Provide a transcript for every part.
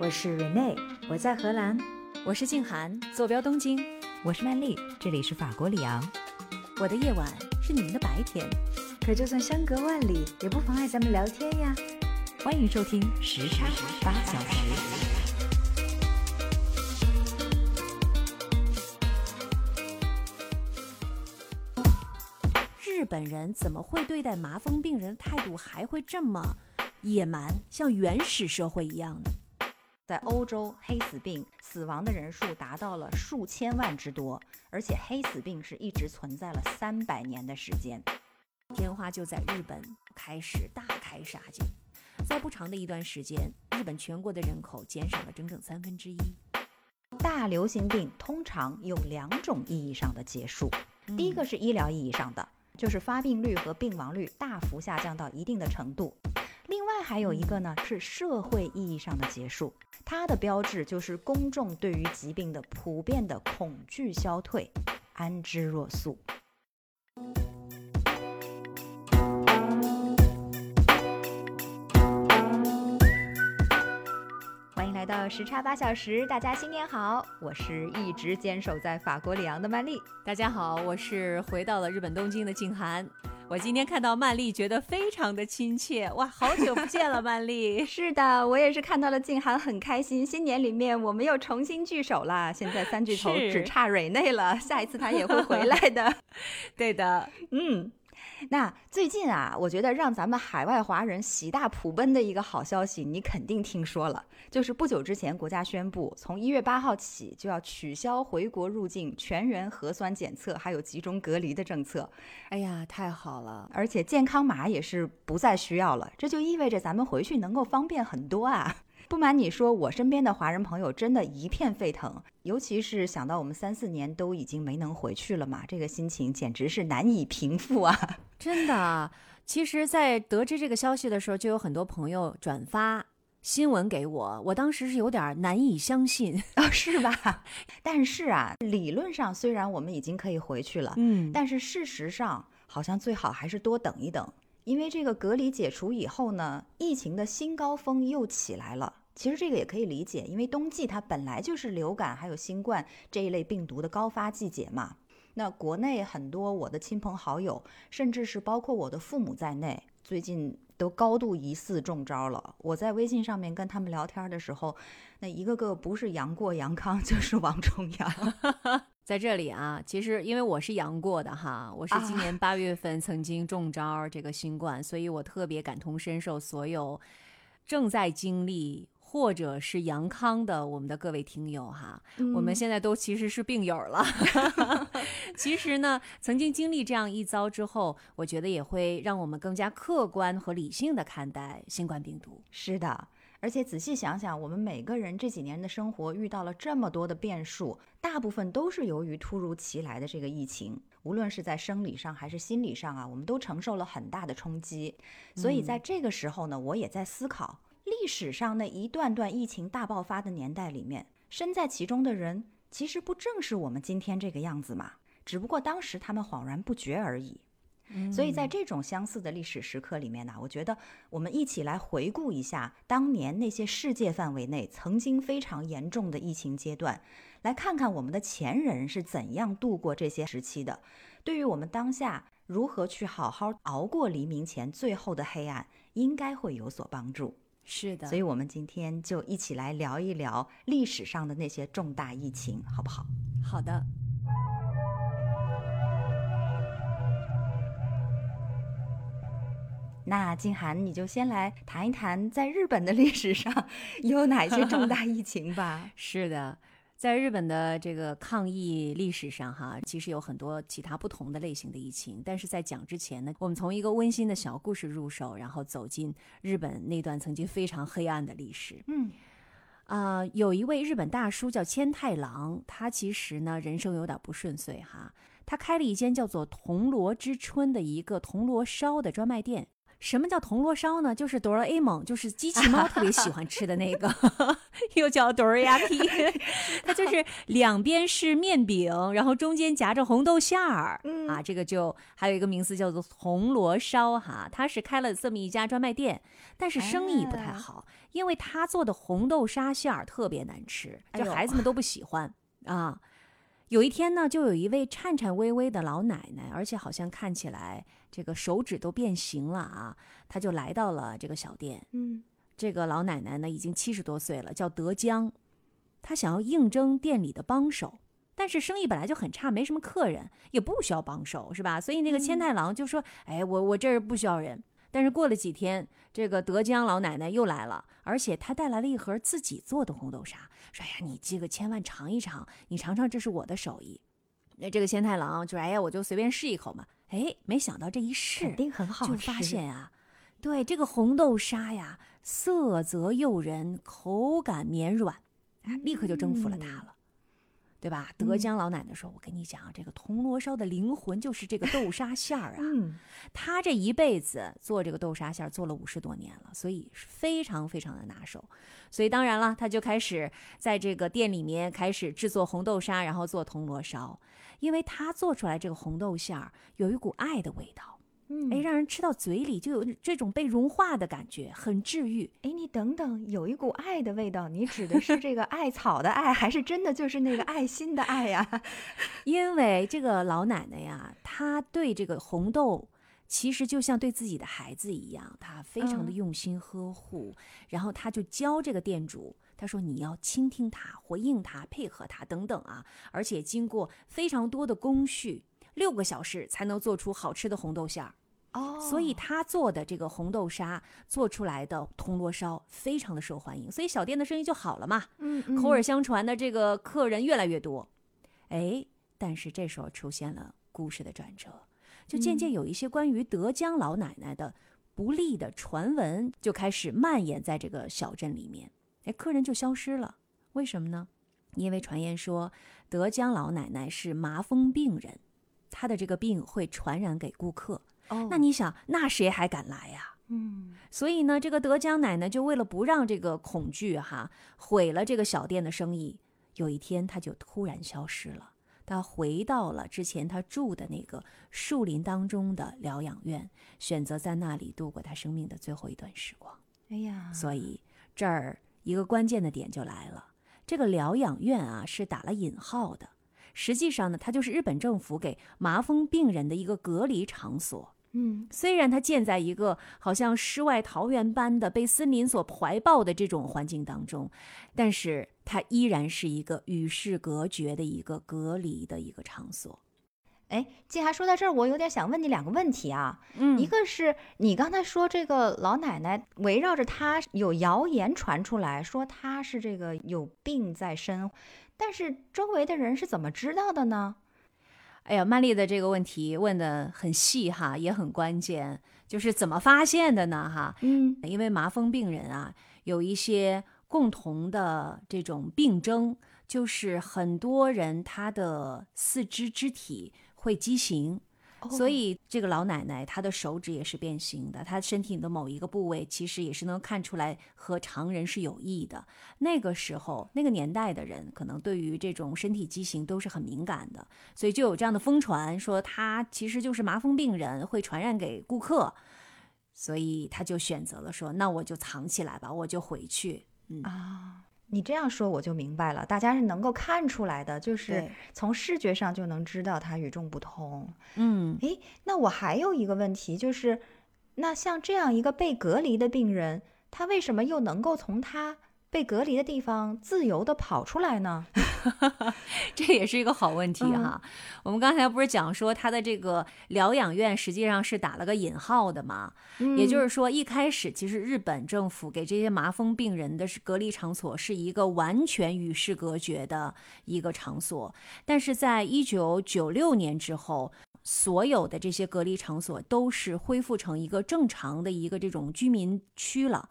我是 Rene，我在荷兰。我是静涵，坐标东京。我是曼丽，这里是法国里昂。我的夜晚是你们的白天，可就算相隔万里，也不妨碍咱们聊天呀。欢迎收听时差八小时。日本人怎么会对待麻风病人的态度还会这么野蛮，像原始社会一样呢？在欧洲，黑死病死亡的人数达到了数千万之多，而且黑死病是一直存在了三百年的时间。天花就在日本开始大开杀戒，在不长的一段时间，日本全国的人口减少了整整三分之一。大流行病通常有两种意义上的结束，第一个是医疗意义上的。就是发病率和病亡率大幅下降到一定的程度，另外还有一个呢是社会意义上的结束，它的标志就是公众对于疾病的普遍的恐惧消退，安之若素。到时差八小时，大家新年好！我是一直坚守在法国里昂的曼丽。大家好，我是回到了日本东京的静涵。我今天看到曼丽，觉得非常的亲切，哇，好久不见了，曼丽。是的，我也是看到了静涵，很开心。新年里面我们又重新聚首了，现在三巨头只差蕊内了，下一次他也会回来的。对的，嗯。那最近啊，我觉得让咱们海外华人喜大普奔的一个好消息，你肯定听说了，就是不久之前国家宣布，从一月八号起就要取消回国入境全员核酸检测，还有集中隔离的政策。哎呀，太好了！而且健康码也是不再需要了，这就意味着咱们回去能够方便很多啊。不瞒你说，我身边的华人朋友真的一片沸腾，尤其是想到我们三四年都已经没能回去了嘛，这个心情简直是难以平复啊！真的，其实，在得知这个消息的时候，就有很多朋友转发新闻给我，我当时是有点难以相信啊，是吧？但是啊，理论上虽然我们已经可以回去了，嗯，但是事实上好像最好还是多等一等。因为这个隔离解除以后呢，疫情的新高峰又起来了。其实这个也可以理解，因为冬季它本来就是流感还有新冠这一类病毒的高发季节嘛。那国内很多我的亲朋好友，甚至是包括我的父母在内，最近都高度疑似中招了。我在微信上面跟他们聊天的时候，那一个个不是杨过杨康，就是王重阳。在这里啊，其实因为我是阳过的哈，我是今年八月份曾经中招这个新冠，所以我特别感同身受，所有正在经历或者是阳康的我们的各位听友哈，我们现在都其实是病友了。其实呢，曾经经历这样一遭之后，我觉得也会让我们更加客观和理性的看待新冠病毒。是的。而且仔细想想，我们每个人这几年的生活遇到了这么多的变数，大部分都是由于突如其来的这个疫情。无论是在生理上还是心理上啊，我们都承受了很大的冲击。所以在这个时候呢，我也在思考，历史上那一段段疫情大爆发的年代里面，身在其中的人，其实不正是我们今天这个样子吗？只不过当时他们恍然不觉而已。所以在这种相似的历史时刻里面呢，我觉得我们一起来回顾一下当年那些世界范围内曾经非常严重的疫情阶段，来看看我们的前人是怎样度过这些时期的，对于我们当下如何去好好熬过黎明前最后的黑暗，应该会有所帮助。是的，所以我们今天就一起来聊一聊历史上的那些重大疫情，好不好？好的。那静涵，你就先来谈一谈在日本的历史上 有哪些重大疫情吧。是的，在日本的这个抗疫历史上，哈，其实有很多其他不同的类型的疫情。但是在讲之前呢，我们从一个温馨的小故事入手，然后走进日本那段曾经非常黑暗的历史。嗯，啊，有一位日本大叔叫千太郎，他其实呢人生有点不顺遂哈，他开了一间叫做铜锣之春的一个铜锣烧的专卖店。什么叫铜锣烧呢？就是哆啦 A 梦，就是机器猫特别喜欢吃的那个，又叫哆瑞亚皮，它就是两边是面饼，然后中间夹着红豆馅儿，啊，这个就还有一个名字叫做铜锣烧哈，它是开了这么一家专卖店，但是生意不太好，因为他做的红豆沙馅儿特别难吃，就孩子们都不喜欢啊。有一天呢，就有一位颤颤巍巍的老奶奶，而且好像看起来这个手指都变形了啊，她就来到了这个小店。嗯，这个老奶奶呢已经七十多岁了，叫德江，她想要应征店里的帮手，但是生意本来就很差，没什么客人，也不需要帮手，是吧？所以那个千太郎就说：“哎，我我这儿不需要人。”但是过了几天，这个德江老奶奶又来了，而且她带来了一盒自己做的红豆沙，说：“哎呀，你这个千万尝一尝，你尝尝，这是我的手艺。”那这个仙太郎就说：“哎呀，我就随便试一口嘛。”哎，没想到这一试，肯定很好吃。就发现啊，对这个红豆沙呀，色泽诱人，口感绵软，哎，立刻就征服了他了。对吧？德江老奶奶说：“我跟你讲，这个铜锣烧的灵魂就是这个豆沙馅儿啊。她这一辈子做这个豆沙馅儿做了五十多年了，所以非常非常的拿手。所以当然了，她就开始在这个店里面开始制作红豆沙，然后做铜锣烧。因为她做出来这个红豆馅儿有一股爱的味道。”嗯，哎，让人吃到嘴里就有这种被融化的感觉，很治愈。哎，你等等，有一股爱的味道，你指的是这个艾草的爱，还是真的就是那个爱心的爱呀？因为这个老奶奶呀，她对这个红豆其实就像对自己的孩子一样，她非常的用心呵护。然后她就教这个店主，她说你要倾听他，回应他，配合他等等啊，而且经过非常多的工序。六个小时才能做出好吃的红豆馅儿，哦，所以他做的这个红豆沙做出来的铜锣烧非常的受欢迎，所以小店的生意就好了嘛，嗯，口耳相传的这个客人越来越多，哎，但是这时候出现了故事的转折，就渐渐有一些关于德江老奶奶的不利的传闻就开始蔓延在这个小镇里面，哎，客人就消失了，为什么呢？因为传言说德江老奶奶是麻风病人。他的这个病会传染给顾客，哦，那你想，那谁还敢来呀？嗯，所以呢，这个德江奶奶就为了不让这个恐惧哈毁了这个小店的生意，有一天他就突然消失了。他回到了之前他住的那个树林当中的疗养院，选择在那里度过他生命的最后一段时光。哎呀，所以这儿一个关键的点就来了，这个疗养院啊是打了引号的。实际上呢，它就是日本政府给麻风病人的一个隔离场所。嗯，虽然它建在一个好像世外桃源般的被森林所怀抱的这种环境当中，但是它依然是一个与世隔绝的一个隔离的一个场所。哎，季涵说到这儿，我有点想问你两个问题啊。嗯一个是你刚才说这个老奶奶围绕着她有谣言传出来，说她是这个有病在身。但是周围的人是怎么知道的呢？哎呀，曼丽的这个问题问的很细哈，也很关键，就是怎么发现的呢？哈，嗯，因为麻风病人啊，有一些共同的这种病征，就是很多人他的四肢肢体会畸形。所以这个老奶奶她的手指也是变形的，她身体的某一个部位其实也是能看出来和常人是有异的。那个时候那个年代的人可能对于这种身体畸形都是很敏感的，所以就有这样的疯传说她其实就是麻风病人，会传染给顾客。所以他就选择了说，那我就藏起来吧，我就回去。嗯啊。你这样说我就明白了，大家是能够看出来的，就是从视觉上就能知道它与众不同。嗯诶，那我还有一个问题，就是那像这样一个被隔离的病人，他为什么又能够从他被隔离的地方自由的跑出来呢？这也是一个好问题哈。我们刚才不是讲说他的这个疗养院实际上是打了个引号的嘛？也就是说，一开始其实日本政府给这些麻风病人的是隔离场所是一个完全与世隔绝的一个场所，但是在一九九六年之后。所有的这些隔离场所都是恢复成一个正常的一个这种居民区了，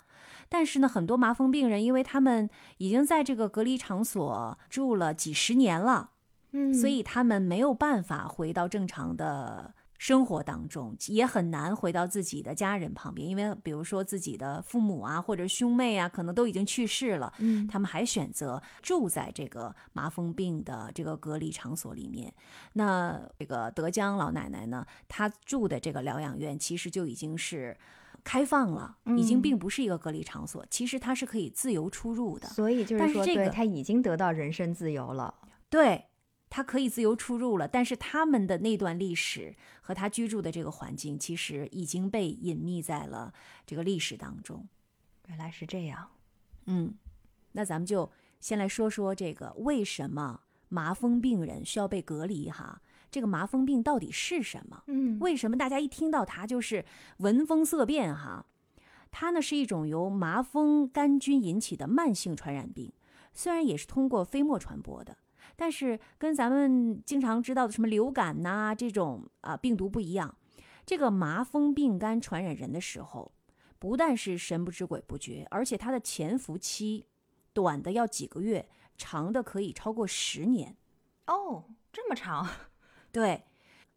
但是呢，很多麻风病人，因为他们已经在这个隔离场所住了几十年了，嗯，所以他们没有办法回到正常的生活当中，也很难回到自己的家人旁边，因为比如说自己的父母啊或者兄妹啊，可能都已经去世了，嗯。他们还选择住在这个麻风病的这个隔离场所里面。那这个德江老奶奶呢，她住的这个疗养院其实就已经是开放了，已经嗯并不是一个隔离场所，其实它是可以自由出入的。所以就是说，个他已经得到人身自由了。对，他可以自由出入了，但是他们的那段历史和他居住的这个环境，其实已经被隐秘在了这个历史当中。原来是这样。嗯，那咱们就先来说说这个为什么麻风病人需要被隔离哈？这个麻风病到底是什么？嗯为什么大家一听到它就是闻风色变哈？它呢是一种由麻风杆菌引起的慢性传染病，虽然也是通过飞沫传播的，但是跟咱们经常知道的什么流感呐、这种啊、病毒不一样。这个麻风病杆传染人的时候，不但是神不知鬼不觉，而且它的潜伏期短的要几个月，长的可以超过十年。哦，这么长。对，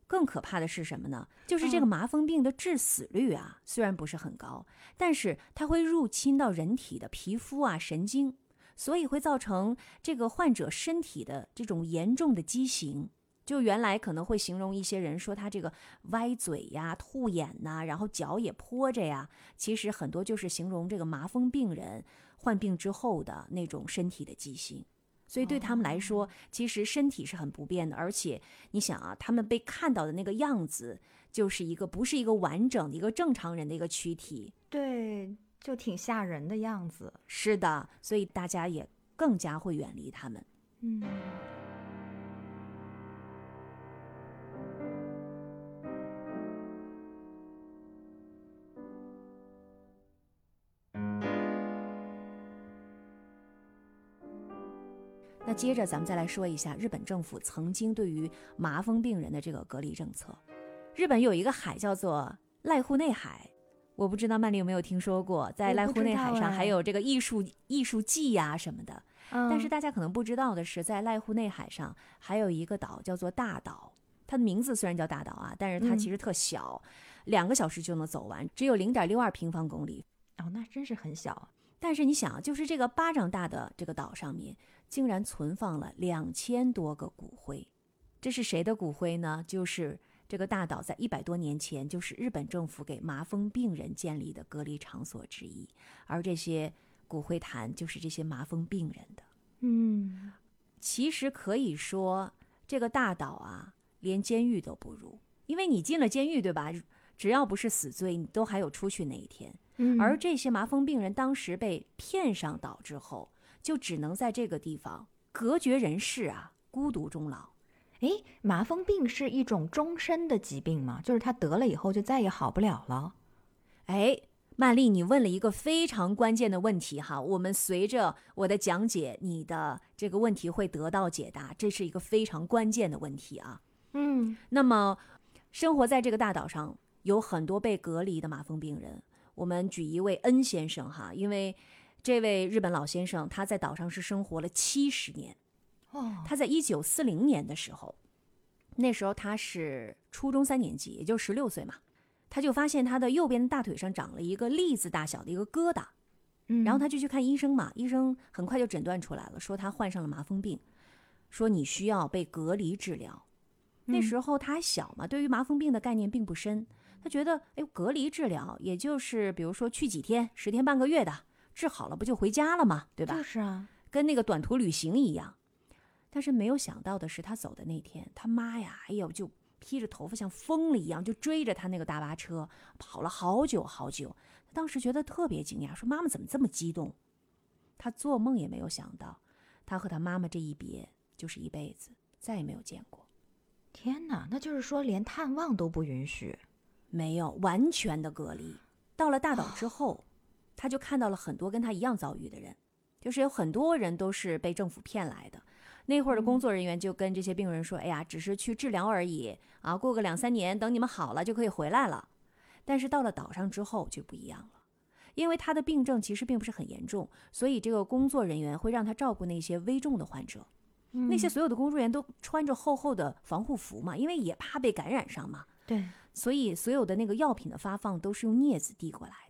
更可怕的是什么呢？就是这个嗯麻风病的致死率啊，虽然不是很高，但是它会入侵到人体的皮肤啊、神经，所以会造成这个患者身体的这种严重的畸形。就原来可能会形容一些人说他这个歪嘴呀、兔眼呐、然后脚也泼着呀，其实很多就是形容这个麻风病人患病之后的那种身体的畸形。所以对他们来说，其实身体是很不便的，而且你想啊，他们被看到的那个样子，就是一个不是一个完整的一个正常人的一个躯体。对，就挺吓人的样子。是的，所以大家也更加会远离他们。嗯。那接着咱们再来说一下日本政府曾经对于麻风病人的这个隔离政策。日本有一个海叫做濑户内海，我不知道曼丽有没有听说过，在濑户内海上还有这个艺术艺术季呀、什么的。但是嗯大家可能不知道的是，在濑户内海上还有一个岛叫做大岛，它的名字虽然叫大岛啊，但是它嗯其实特小，两个小时就能走完，只有零点六二平方公里。哦，那真是很小。但是你想啊，就是这个巴掌大的这个岛上面，竟然存放了两千多个骨灰，这是谁的骨灰呢？就是这个大岛在一百多年前，就是日本政府给麻风病人建立的隔离场所之一，而这些骨灰坛就是这些麻风病人的。嗯，其实可以说，这个大岛啊，连监狱都不如，因为你进了监狱，对吧？只要不是死罪，你都还有出去那一天。嗯而这些麻风病人当时被骗上岛之后，就只能在这个地方隔绝人世啊，孤独终老。诶，麻风病是一种终身的疾病吗？就是他得了以后就再也好不了了？哎，曼丽，你问了一个非常关键的问题哈，我们随着我的讲解，你的这个问题会得到解答，这是一个非常关键的问题啊。嗯那么，生活在这个大岛上有很多被隔离的麻风病人。我们举一位恩先生哈，因为这位日本老先生他在岛上是生活了七十年。哦，他在一九四零年的时候，那时候他是初中三年级，也就十六岁嘛，他就发现他的右边大腿上长了一个栗子大小的一个疙瘩，嗯然后他就去看医生嘛，医生很快就诊断出来了，说他患上了麻风病，说你需要被隔离治疗。那嗯时候他还小嘛，对于麻风病的概念并不深，他觉得，哎，隔离治疗也就是比如说去几天、十天半个月的，治好了不就回家了吗？对吧？就是啊，跟那个短途旅行一样。但是没有想到的是，他走的那天，他妈呀，哎呦，就披着头发像疯了一样，就追着他那个大巴车跑了好久好久。他当时觉得特别惊讶，说：“妈妈怎么这么激动？”他做梦也没有想到，他和他妈妈这一别就是一辈子，再也没有见过，天哪，那就是说连探望都不允许。没有完全的隔离。到了大岛之后，他就看到了很多跟他一样遭遇的人，就是有很多人都是被政府骗来的。那会儿的工作人员就跟这些病人说：“哎呀，只是去治疗而已啊，过个两三年，等你们好了就可以回来了。”但是到了岛上之后就不一样了，因为他的病症其实并不是很严重，所以这个工作人员会让他照顾那些危重的患者。那些所有的工作人员都穿着厚厚的防护服嘛，因为也怕被感染上嘛。对，所以所有的那个药品的发放都是用镊子递过来的，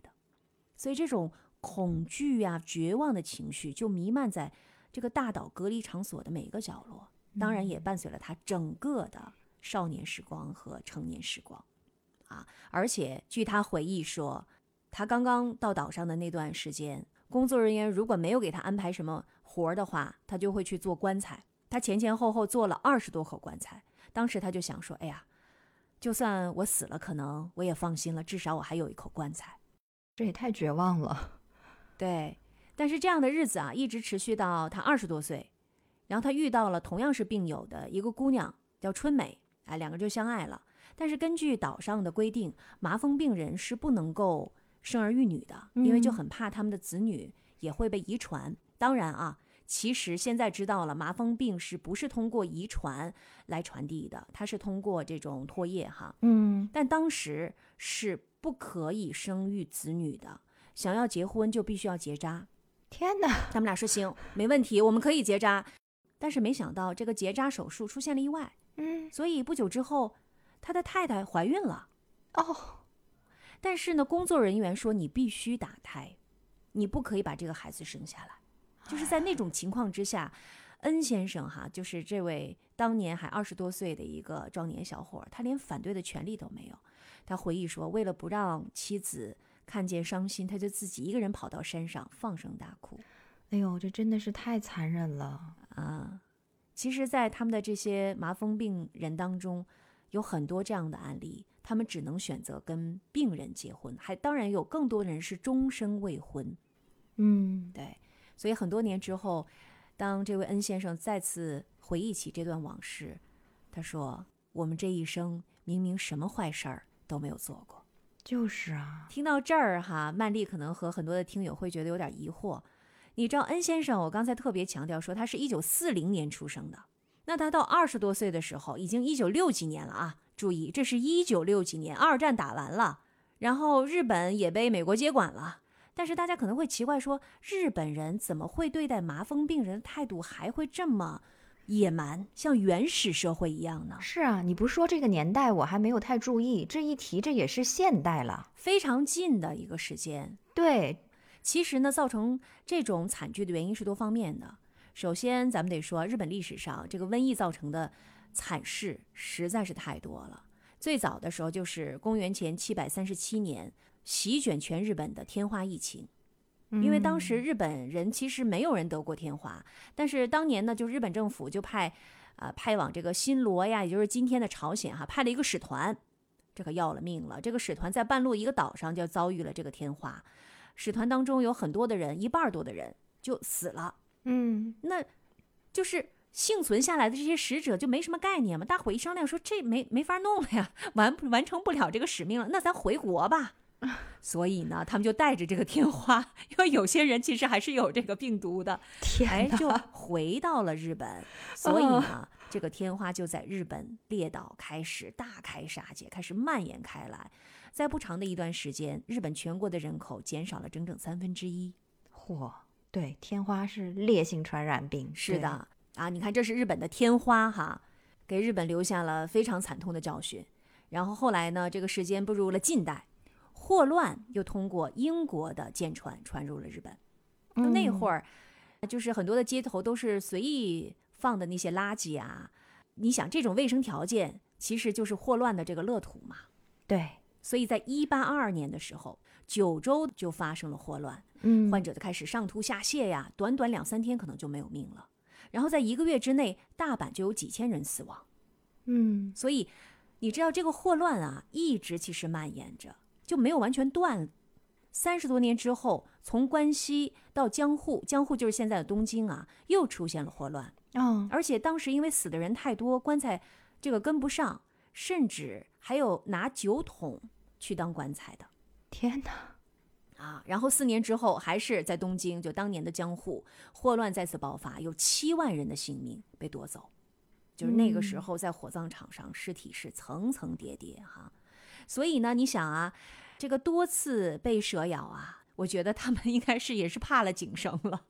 所以这种恐惧啊、绝望的情绪就弥漫在这个大岛隔离场所的每一个角落，当然也伴随了他整个的少年时光和成年时光，啊，而且据他回忆说，他刚刚到岛上的那段时间，工作人员如果没有给他安排什么活儿的话，他就会去做棺材，他前前后后做了二十多口棺材，当时他就想说，哎呀。就算我死了，可能我也放心了，至少我还有一口棺材。这也太绝望了。对，但是这样的日子啊，一直持续到他二十多岁，然后他遇到了同样是病友的一个姑娘，叫春美，哎，两个就相爱了。但是根据岛上的规定，麻风病人是不能够生儿育女的，因为就很怕他们的子女也会被遗传。当然啊。其实现在知道了，麻风病是不是通过遗传来传递的？它是通过这种唾液哈。嗯，但当时是不可以生育子女的，想要结婚就必须要结扎。天哪！他们俩说行，没问题，我们可以结扎。但是没想到这个结扎手术出现了意外。嗯，所以不久之后，他的太太怀孕了。哦，但是呢，工作人员说你必须打胎，你不可以把这个孩子生下来。就是在那种情况之下，恩先生哈，就是这位当年还二十多岁的一个壮年小伙，他连反对的权利都没有。他回忆说，为了不让妻子看见伤心，他就自己一个人跑到山上放声大哭。哎呦，这真的是太残忍了啊！其实，在他们的这些麻风病人当中，有很多这样的案例，他们只能选择跟病人结婚，还当然有更多人是终身未婚。嗯，对。所以很多年之后，当这位恩先生再次回忆起这段往事，他说：“我们这一生明明什么坏事儿都没有做过。”就是啊，听到这儿哈，曼丽可能和很多的听友会觉得有点疑惑。你知道恩先生，我刚才特别强调说他是一九四零年出生的，那他到二十多岁的时候，已经一九六几年了啊！注意，这是一九六几年，二战打完了，然后日本也被美国接管了。但是大家可能会奇怪，说日本人怎么会对待麻风病人的态度还会这么野蛮，像原始社会一样呢？是啊，你不说这个年代，我还没有太注意。这一提，这也是现代了，非常近的一个时间。对，其实呢，造成这种惨剧的原因是多方面的。首先，咱们得说，日本历史上这个瘟疫造成的惨事实在是太多了。最早的时候就是公元前七百三十七年。席卷全日本的天花疫情，因为当时日本人其实没有人得过天花，但是当年呢，就日本政府就派，呃，派往这个新罗呀，也就是今天的朝鲜哈，派了一个使团，这可要了命了。这个使团在半路一个岛上就遭遇了这个天花，使团当中有很多的人，一半多的人就死了。嗯，那就是幸存下来的这些使者就没什么概念嘛，大伙一商量说这没没法弄了呀，完完成不了这个使命了，那咱回国吧。所以呢，他们就带着这个天花，因为有些人其实还是有这个病毒的，哎，就回到了日本。所以呢，这个天花就在日本列岛开始大开杀戒，开始蔓延开来。在不长的一段时间，日本全国的人口减少了整整三分之一。嚯，对，天花是烈性传染病。是的啊，你看，这是日本的天花哈，给日本留下了非常惨痛的教训。然后后来呢，这个时间步入了近代。霍乱又通过英国的舰船传入了日本。那会儿，就是很多的街头都是随意放的那些垃圾啊。你想，这种卫生条件其实就是霍乱的这个乐土嘛。对，所以在一八二二年的时候，九州就发生了霍乱，嗯，患者就开始上吐下泻呀，短短两三天可能就没有命了。然后在一个月之内，大阪就有几千人死亡。嗯，所以你知道这个霍乱啊，一直其实蔓延着。就没有完全断。三十多年之后，从关西到江户，江户就是现在的东京啊，又出现了霍乱。嗯，而且当时因为死的人太多，棺材这个跟不上，甚至还有拿酒桶去当棺材的。天哪！啊，然后四年之后，还是在东京，就当年的江户，霍乱再次爆发，有七万人的性命被夺走。就是那个时候，在火葬场上，尸体是层层叠叠哈。所以呢，你想啊。这个多次被蛇咬啊，我觉得他们 应该是也是怕了井绳了，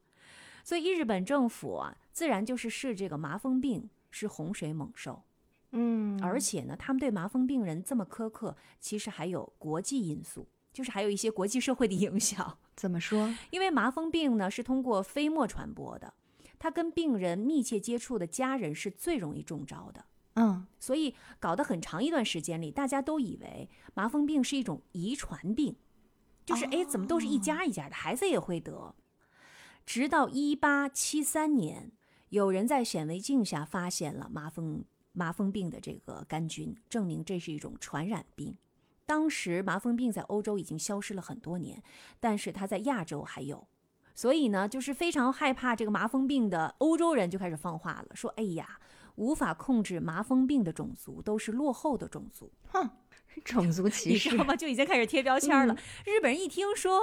所以日本政府啊，自然就是视这个麻风病是洪水猛兽，嗯，而且呢，他们对麻风病人这么苛刻，其实还有国际因素，就是还有一些国际社会的影响。怎么说？因为麻风病呢是通过飞沫传播的，它跟病人密切接触的家人是最容易中招的。嗯，所以搞得很长一段时间里，大家都以为麻风病是一种遗传病，就是哎，怎么都是一家一家的，孩子也会得。直到一八七三年，有人在显微镜下发现了麻风麻风病的这个杆菌，证明这是一种传染病。当时麻风病在欧洲已经消失了很多年，但是它在亚洲还有，所以呢，就是非常害怕这个麻风病的欧洲人就开始放话了，说：“哎呀。”无法控制麻风病的种族都是落后的种族，哼，种族歧视，你知道吗？就已经开始贴标签了。日本人一听说，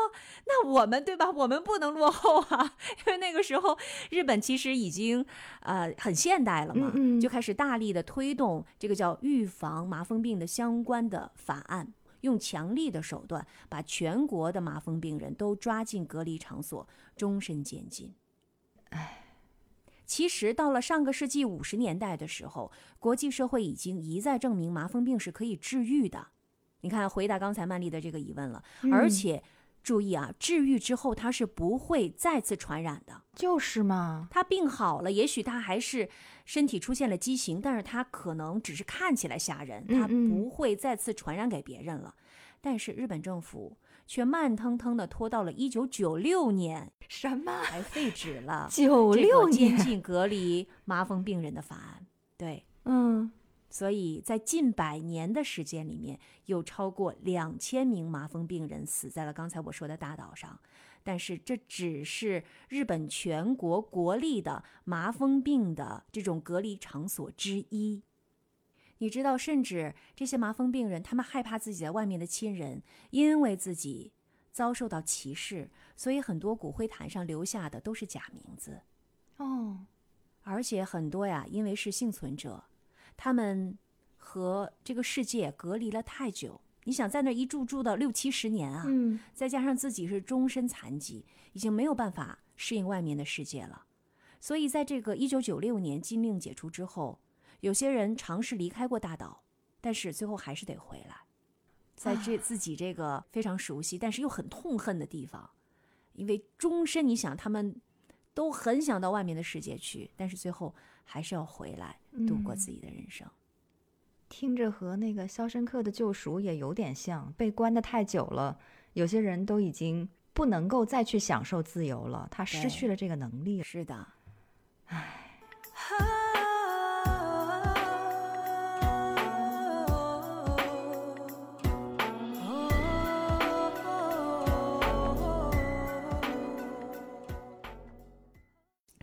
那我们对吧？我们不能落后啊，因为那个时候日本其实已经呃很现代了嘛，就开始大力的推动这个叫预防麻风病的相关的法案，用强力的手段把全国的麻风病人都抓进隔离场所，终身监禁。唉。其实到了上个世纪五十年代的时候，国际社会已经一再证明麻风病是可以治愈的。你看，回答刚才曼丽的这个疑问了。而且注意啊，治愈之后它是不会再次传染的。就是嘛，他病好了，也许他还是身体出现了畸形，但是他可能只是看起来吓人，他不会再次传染给别人了。但是日本政府。却慢腾腾的拖到了一九九六年，什么还废止了 九六年监禁隔离 麻风病人的法案？对，嗯，所以在近百年的时间里面，有超过两千名麻风病人死在了刚才我说的大岛上，但是这只是日本全国国立的麻风病的这种隔离场所之一。你知道，甚至这些麻风病人，他们害怕自己在外面的亲人因为自己遭受到歧视，所以很多骨灰坛上留下的都是假名字。哦，而且很多呀，因为是幸存者，他们和这个世界隔离了太久。你想在那一住住到六七十年啊，嗯，再加上自己是终身残疾，已经没有办法适应外面的世界了。所以在这个一九九六年禁令解除之后。有些人尝试离开过大岛，但是最后还是得回来，在这自己这个非常熟悉但是又很痛恨的地方，因为终身你想他们都很想到外面的世界去，但是最后还是要回来度过自己的人生。听着和那个《肖申克的救赎》也有点像，被关的太久了，有些人都已经不能够再去享受自由了，他失去了这个能力。是的，唉。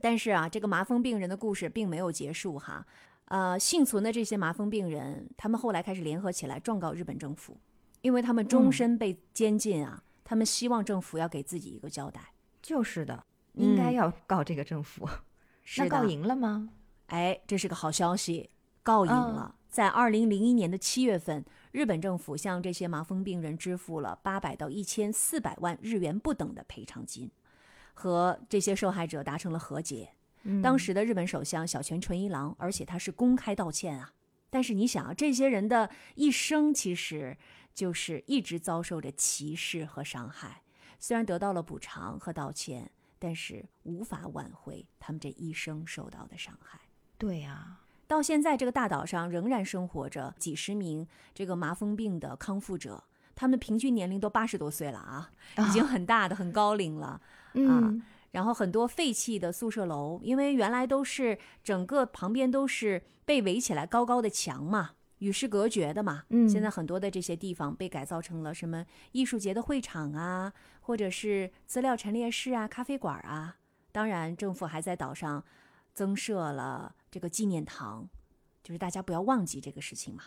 但是啊，这个麻风病人的故事并没有结束哈。呃，幸存的这些麻风病人，他们后来开始联合起来状告日本政府，因为他们终身被监禁啊，他们希望政府要给自己一个交代。就是的，应该要告这个政府。那告赢了吗？哎，这是个好消息，告赢了。在二零零一年的七月份，日本政府向这些麻风病人支付了八百到一千四百万日元不等的赔偿金。和这些受害者达成了和解。当时的日本首相小泉纯一郎，而且他是公开道歉啊。但是你想啊，这些人的一生其实就是一直遭受着歧视和伤害。虽然得到了补偿和道歉，但是无法挽回他们这一生受到的伤害。对呀，到现在这个大岛上仍然生活着几十名这个麻风病的康复者，他们的平均年龄都八十多岁了啊，已经很大的很高龄了。啊，然后很多废弃的宿舍楼，因为原来都是整个旁边都是被围起来高高的墙嘛，与世隔绝的嘛。嗯，现在很多的这些地方被改造成了什么艺术节的会场啊，或者是资料陈列室啊、咖啡馆啊。当然，政府还在岛上增设了这个纪念堂，就是大家不要忘记这个事情嘛。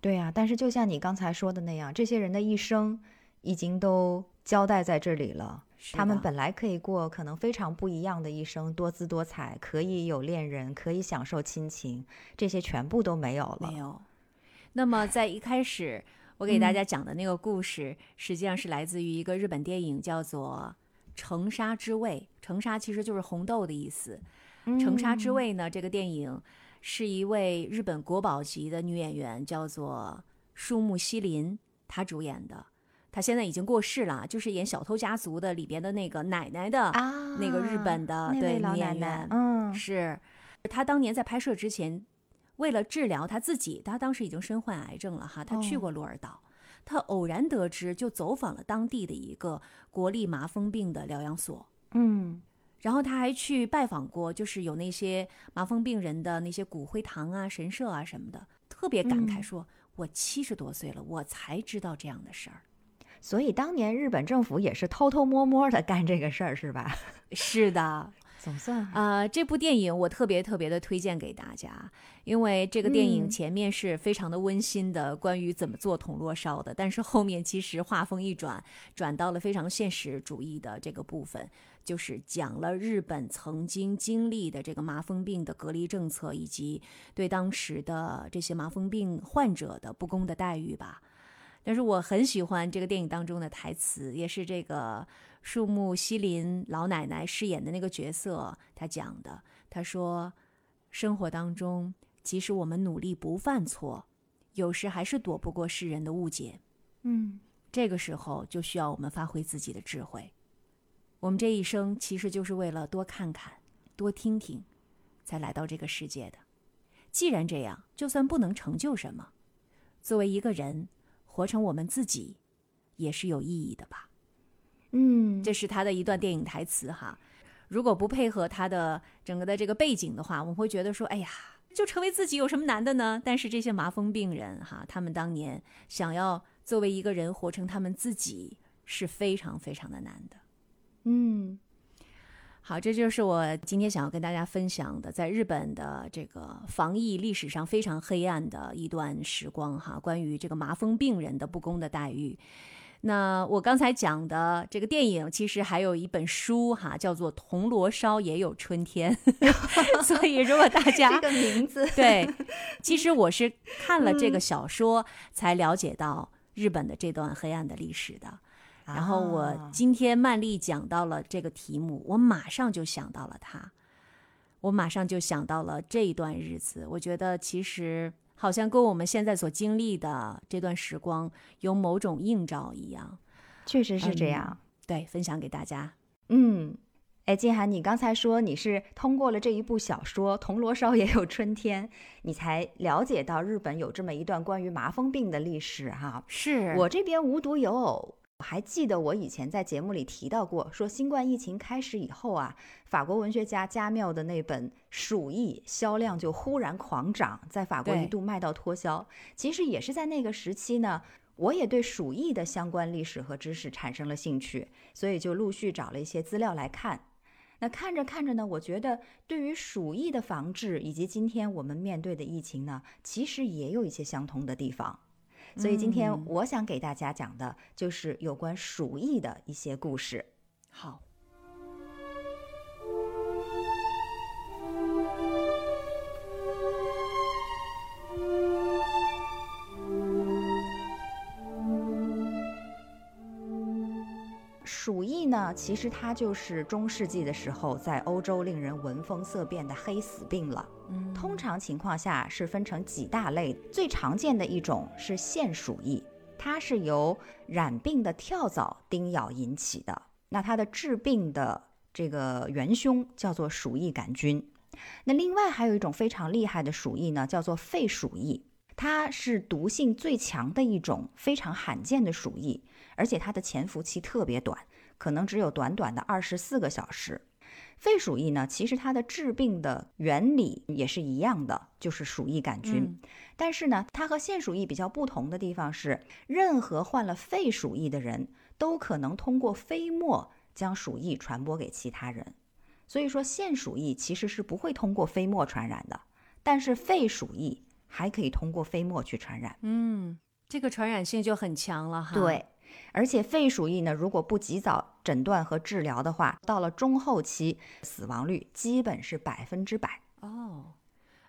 对呀，但是就像你刚才说的那样，这些人的一生已经都交代在这里了。他们本来可以过可能非常不一样的一生，多姿多彩，可以有恋人，可以享受亲情，这些全部都没有了。没有。那么在一开始我给大家讲的那个故事，实际上是来自于一个日本电影，叫做《橙沙之味》。橙沙其实就是红豆的意思。橙沙之味呢，这个电影是一位日本国宝级的女演员，叫做树木希林，她主演的。她现在已经过世了，就是演《小偷家族》的里边的那个奶奶的啊，那个日本的那对老奶奶演员，，嗯，是她当年在拍摄之前，为了治疗她自己，她当时已经身患癌症了哈，她去哦过鹿儿岛。她偶然得知，就走访了当地的一个国立麻风病的疗养所，嗯然后他还去拜访过，就是有那些麻风病人的那些骨灰堂啊、神社啊什么的，特别感慨嗯说：“我七十多岁了，我才知道这样的事儿。所以当年日本政府也是偷偷摸摸的干这个事儿，是吧？” 是的，总算呃，这部电影我特别特别的推荐给大家，因为这个电影嗯前面是非常的温馨的，关于怎么做铜锣烧的，但是后面其实画风一转，转到了非常现实主义的这个部分，就是讲了日本曾经经历的这个麻风病的隔离政策，以及对当时的这些麻风病患者的不公的待遇吧。但是我很喜欢这个电影当中的台词，也是这个树木希林老奶奶饰演的那个角色，她讲的。她说，生活当中，即使我们努力不犯错，有时还是躲不过世人的误解。嗯这个时候就需要我们发挥自己的智慧。我们这一生其实就是为了多看看、多听听，才来到这个世界的。既然这样，就算不能成就什么，作为一个人，活成我们自己，也是有意义的吧。嗯，这是他的一段电影台词哈。如果不配合他的整个的这个背景的话，我们会觉得说，哎呀，就成为自己有什么难的呢？但是这些麻风病人哈，他们当年想要作为一个人活成他们自己，是非常非常的难的。嗯好，这就是我今天想要跟大家分享的，在日本的这个防疫历史上非常黑暗的一段时光哈，关于这个麻风病人的不公的待遇。那我刚才讲的这个电影，其实还有一本书哈，叫做《铜锣烧也有春天》，所以如果大家 这个名字，对，其实我是看了这个小说才了解到日本的这段黑暗的历史的。然后我啊今天曼丽讲到了这个题目，我马上就想到了他，我马上就想到了这一段日子。我觉得其实好像跟我们现在所经历的这段时光有某种映照一样。确实是这嗯样。对，分享给大家。嗯，哎，金涵，你刚才说你是通过了这一部小说《铜锣烧也有春天》，你才了解到日本有这么一段关于麻风病的历史哈。是我这边无独有偶。我还记得我以前在节目里提到过，说新冠疫情开始以后啊，法国文学家加缪的那本《鼠疫》销量就忽然狂涨，在法国一度卖到脱销。其实也是在那个时期呢，我也对鼠疫的相关历史和知识产生了兴趣，所以就陆续找了一些资料来看。那看着看着呢，我觉得对于鼠疫的防治以及今天我们面对的疫情呢，其实也有一些相同的地方。所以今天嗯我想给大家讲的就是有关鼠疫的一些故事。好。鼠疫呢，其实它就是中世纪的时候在欧洲令人闻风色变的黑死病了。嗯，通常情况下是分成几大类，最常见的一种是腺鼠疫，它是由染病的跳蚤叮咬引起的。那它的致病的这个元凶叫做鼠疫杆菌。那另外还有一种非常厉害的鼠疫呢，叫做肺鼠疫，它是毒性最强的一种非常罕见的鼠疫，而且它的潜伏期特别短，可能只有短短的二十四个小时。肺鼠疫呢，其实它的治病的原理也是一样的，就是鼠疫杆菌。嗯但是呢，它和腺鼠疫比较不同的地方是，任何患了肺鼠疫的人都可能通过飞沫将鼠疫传播给其他人。所以说，腺鼠疫其实是不会通过飞沫传染的，但是肺鼠疫还可以通过飞沫去传染。嗯，这个传染性就很强了哈。对，而且肺鼠疫呢，如果不及早诊断和治疗的话，到了中后期，死亡率基本是百分之百。哦，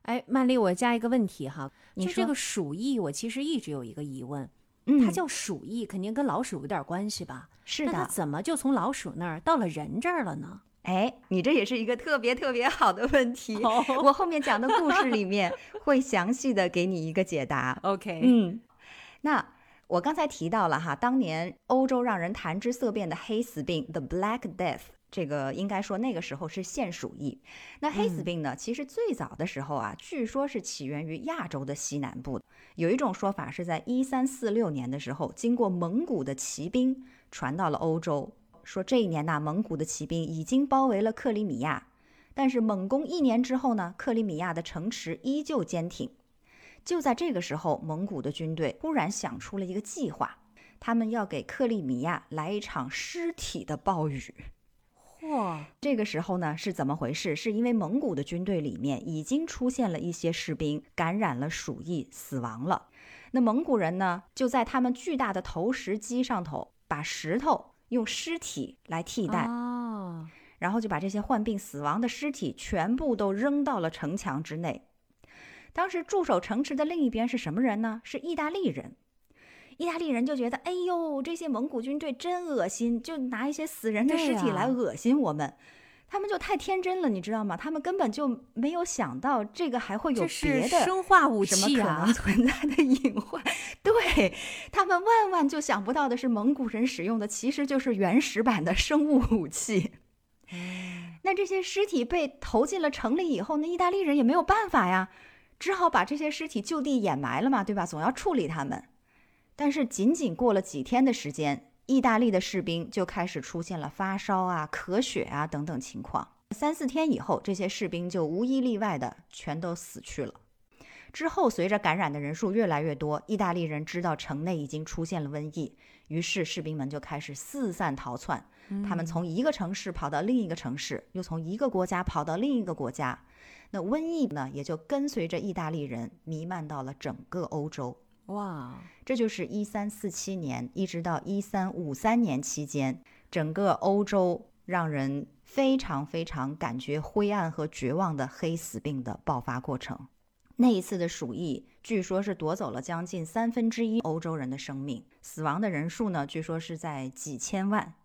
哎，曼丽，我加一个问题哈，你说就这个鼠疫，我其实一直有一个疑问，嗯，它叫鼠疫，肯定跟老鼠有点关系吧？是那它的，怎么就从老鼠那儿到了人这儿了呢？哎，你这也是一个特别特别好的问题。哦我后面讲的故事里面会详细的给你一个解答。OK，嗯，那我刚才提到了哈，当年欧洲让人谈之色变的黑死病 （The Black Death），这个应该说那个时候是现鼠疫。那黑死病呢，其实最早的时候啊，据说是起源于亚洲的西南部。有一种说法是在一三四六年的时候，经过蒙古的骑兵传到了欧洲，说这一年呐，蒙古的骑兵已经包围了克里米亚。但是猛攻一年之后呢，克里米亚的城池依旧坚挺。就在这个时候，蒙古的军队突然想出了一个计划，他们要给克里米亚来一场尸体的暴雨。嚯，这个时候呢，是怎么回事？是因为蒙古的军队里面已经出现了一些士兵感染了鼠疫，死亡了。那蒙古人呢，就在他们巨大的投石机上头，把石头用尸体来替代，哦，然后就把这些患病死亡的尸体全部都扔到了城墙之内。当时驻守城池的另一边是什么人呢？是意大利人。意大利人就觉得，哎呦，这些蒙古军队真恶心，就拿一些死人的尸体来恶心我们。他们就太天真了，你知道吗？他们根本就没有想到这个还会有别的生化武什么可器啊能！存在的隐患。对他们万万就想不到的是，蒙古人使用的其实就是原始版的生物武器。那这些尸体被投进了城里以后，那意大利人也没有办法呀，只好把这些尸体就地掩埋了嘛，对吧？总要处理他们。但是仅仅过了几天的时间，意大利的士兵就开始出现了发烧啊、咳血啊等等情况。三四天以后，这些士兵就无一例外的全都死去了。之后，随着感染的人数越来越多，意大利人知道城内已经出现了瘟疫，于是士兵们就开始四散逃窜。他们从一个城市跑到另一个城市，又从一个国家跑到另一个国家。那瘟疫呢，也就跟随着意大利人弥漫到了整个欧洲。哇，这就是一三四七年一直到一三五三年期间，整个欧洲让人非常非常感觉灰暗和绝望的黑死病的爆发过程。那一次的鼠疫，据说是夺走了将近三分之一欧洲人的生命，死亡的人数呢，据说是在几千万。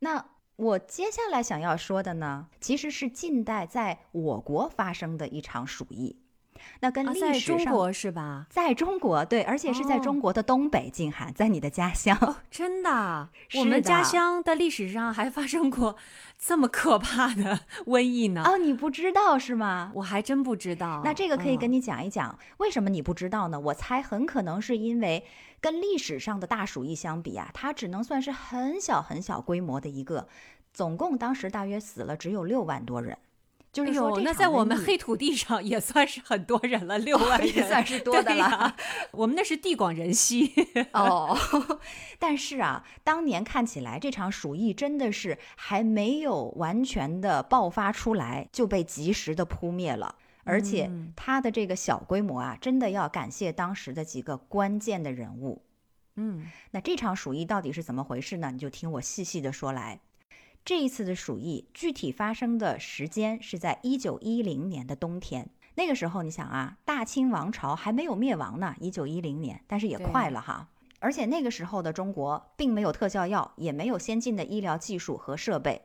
那我接下来想要说的呢，其实是近代在我国发生的一场鼠疫。那跟在史上中国是吧？在中国，对，而且是在哦中国的东北，静涵，在你的家乡。哦，真的啊，我们家乡的历史上还发生过 这么可怕的瘟疫呢？哦，你不知道是吗？我还真不知道。那这个可以跟你你讲一讲，为什么你不知道呢？我猜很可能是因为跟历史上的大鼠疫相比啊，它只能算是很小很小规模的一个，总共当时大约死了只有六万多人。就是说那在我们黑土地上也算是很多人了，六万 人也算是多的了 我们那是地广人稀。哦，但是啊，当年看起来这场鼠疫真的是还没有完全的爆发出来，就被及时的扑灭了。而且嗯它的这个小规模啊，真的要感谢当时的几个关键的人物。嗯，那这场鼠疫到底是怎么回事呢？你就听我细细的说来。这一次的鼠疫具体发生的时间是在一九一零年的冬天。那个时候，你想啊，大清王朝还没有灭亡呢，一九一零年，但是也快了哈。而且那个时候的中国并没有特效药，也没有先进的医疗技术和设备。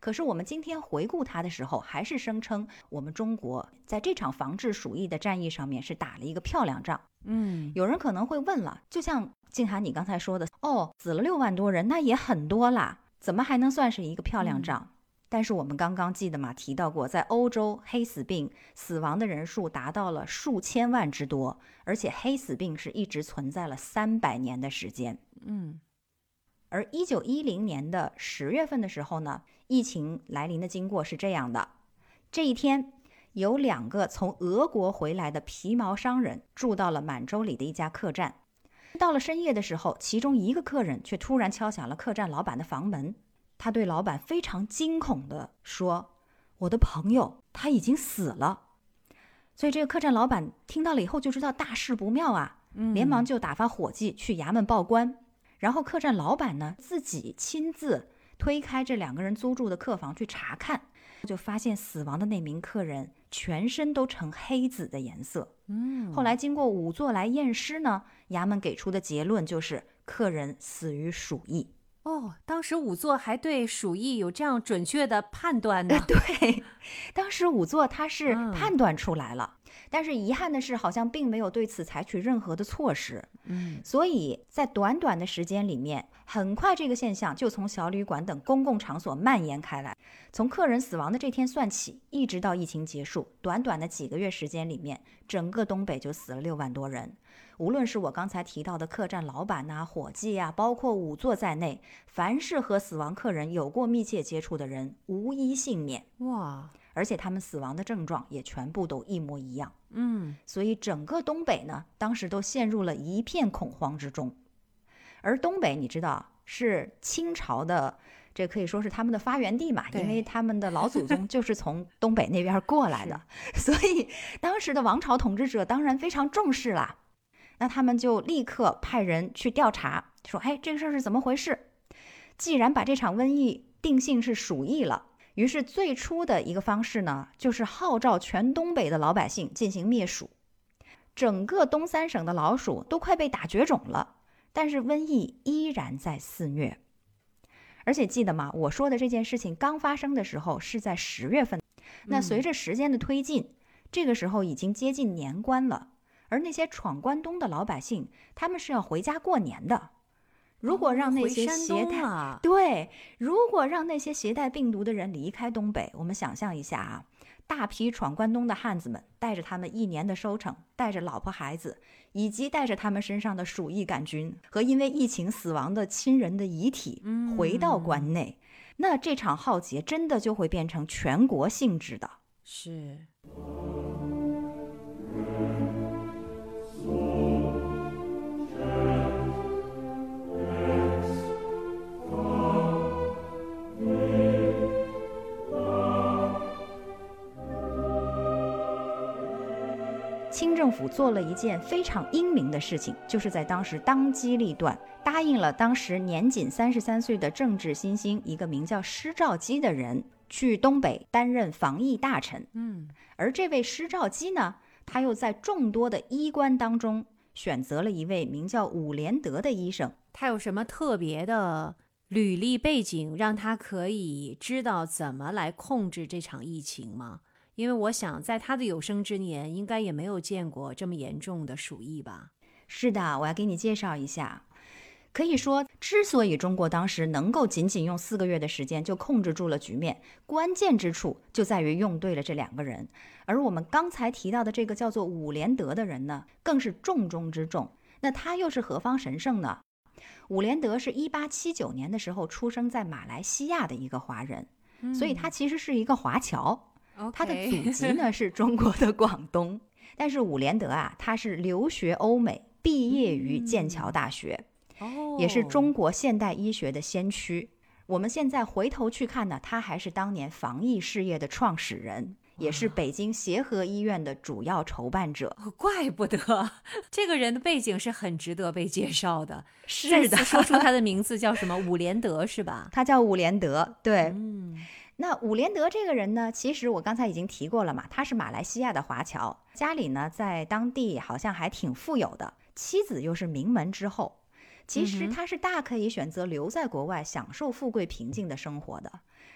可是我们今天回顾它的时候，还是声称我们中国在这场防治鼠疫的战役上面是打了一个漂亮仗。嗯，有人可能会问了，就像静涵你刚才说的，哦，死了六万多人，那也很多啦，怎么还能算是一个漂亮账？但是我们刚刚记得嘛，提到过，在欧洲黑死病死亡的人数达到了数千万之多，而且黑死病是一直存在了三百年的时间。嗯，而一九一零年的十月份的时候呢，疫情来临的经过是这样的：这一天，有两个从俄国回来的皮毛商人住到了满洲里的一家客栈。到了深夜的时候，其中一个客人却突然敲响了客栈老板的房门。他对老板非常惊恐地说：“我的朋友他已经死了。”所以这个客栈老板听到了以后就知道大事不妙啊，连忙就打发伙计去衙门报官。然后客栈老板呢自己亲自推开这两个人租住的客房去查看，就发现死亡的那名客人全身都呈黑紫的颜色。嗯，后来经过仵作来验尸呢，衙门给出的结论就是客人死于鼠疫。哦，当时仵作还对鼠疫有这样准确的判断呢？对，当时仵作他是嗯判断出来了，但是遗憾的是，好像并没有对此采取任何的措施。嗯，所以在短短的时间里面，很快这个现象就从小旅馆等公共场所蔓延开来。从客人死亡的这天算起，一直到疫情结束，短短的几个月时间里面，整个东北就死了六万多人。无论是我刚才提到的客栈老板呐、伙计啊，包括仵作在内，凡是和死亡客人有过密切接触的人，无一幸免。哇，而且他们死亡的症状也全部都一模一样。嗯，所以整个东北呢，当时都陷入了一片恐慌之中。而东北，你知道是清朝的，这可以说是他们的发源地嘛，因为他们的老祖宗 就是从东北那边过来的，所以当时的王朝统治者当然非常重视啦。那他们就立刻派人去调查，说：“哎，这个事儿是怎么回事？既然把这场瘟疫定性是鼠疫了。”于是最初的一个方式呢，就是号召全东北的老百姓进行灭鼠。整个东三省的老鼠都快被打绝种了，但是瘟疫依然在肆虐。而且记得吗？我说的这件事情刚发生的时候是在十月份，那随着时间的推进，这个时候已经接近年关了。而那些闯关东的老百姓，他们是要回家过年的。如果让那些携带、对，如果让那些携带病毒的人离开东北，我们想象一下啊，大批闯关东的汉子们带着他们一年的收成，带着老婆孩子，以及带着他们身上的鼠疫杆菌和因为疫情死亡的亲人的遗体，回到关内，那这场浩劫真的就会变成全国性质的。是，清政府做了一件非常英明的事情，就是在当时当机立断，答应了当时年仅三十三岁的政治新星，一个名叫施肇基的人，去东北担任防疫大臣。嗯，而这位施肇基呢，他又在众多的医官当中选择了一位名叫伍连德的医生。他有什么特别的履历背景，让他可以知道怎么来控制这场疫情吗？因为我想，在他的有生之年，应该也没有见过这么严重的鼠疫吧？是的，我要给你介绍一下。可以说，之所以中国当时能够仅仅用四个月的时间就控制住了局面，关键之处就在于用对了这两个人。而我们刚才提到的这个叫做伍连德的人呢，更是重中之重。那他又是何方神圣呢？伍连德是一八七九年的时候出生在马来西亚的一个华人，所以他其实是一个华侨。他的祖籍呢 是中国的广东，但是伍连德啊，他是留学欧美，毕业于剑桥大学，哦，也是中国现代医学的先驱。我们现在回头去看呢，他还是当年防疫事业的创始人，也是北京协和医院的主要筹办者。哦怪不得 这个人的背景是很值得被介绍的。是的说出他的名字叫什么？伍连德是吧？他叫伍连德，对。嗯，那伍连德这个人呢，其实我刚才已经提过了嘛，他是马来西亚的华侨，家里呢在当地好像还挺富有的，妻子又是名门之后。其实他是大可以选择留在国外享受富贵平静的生活的，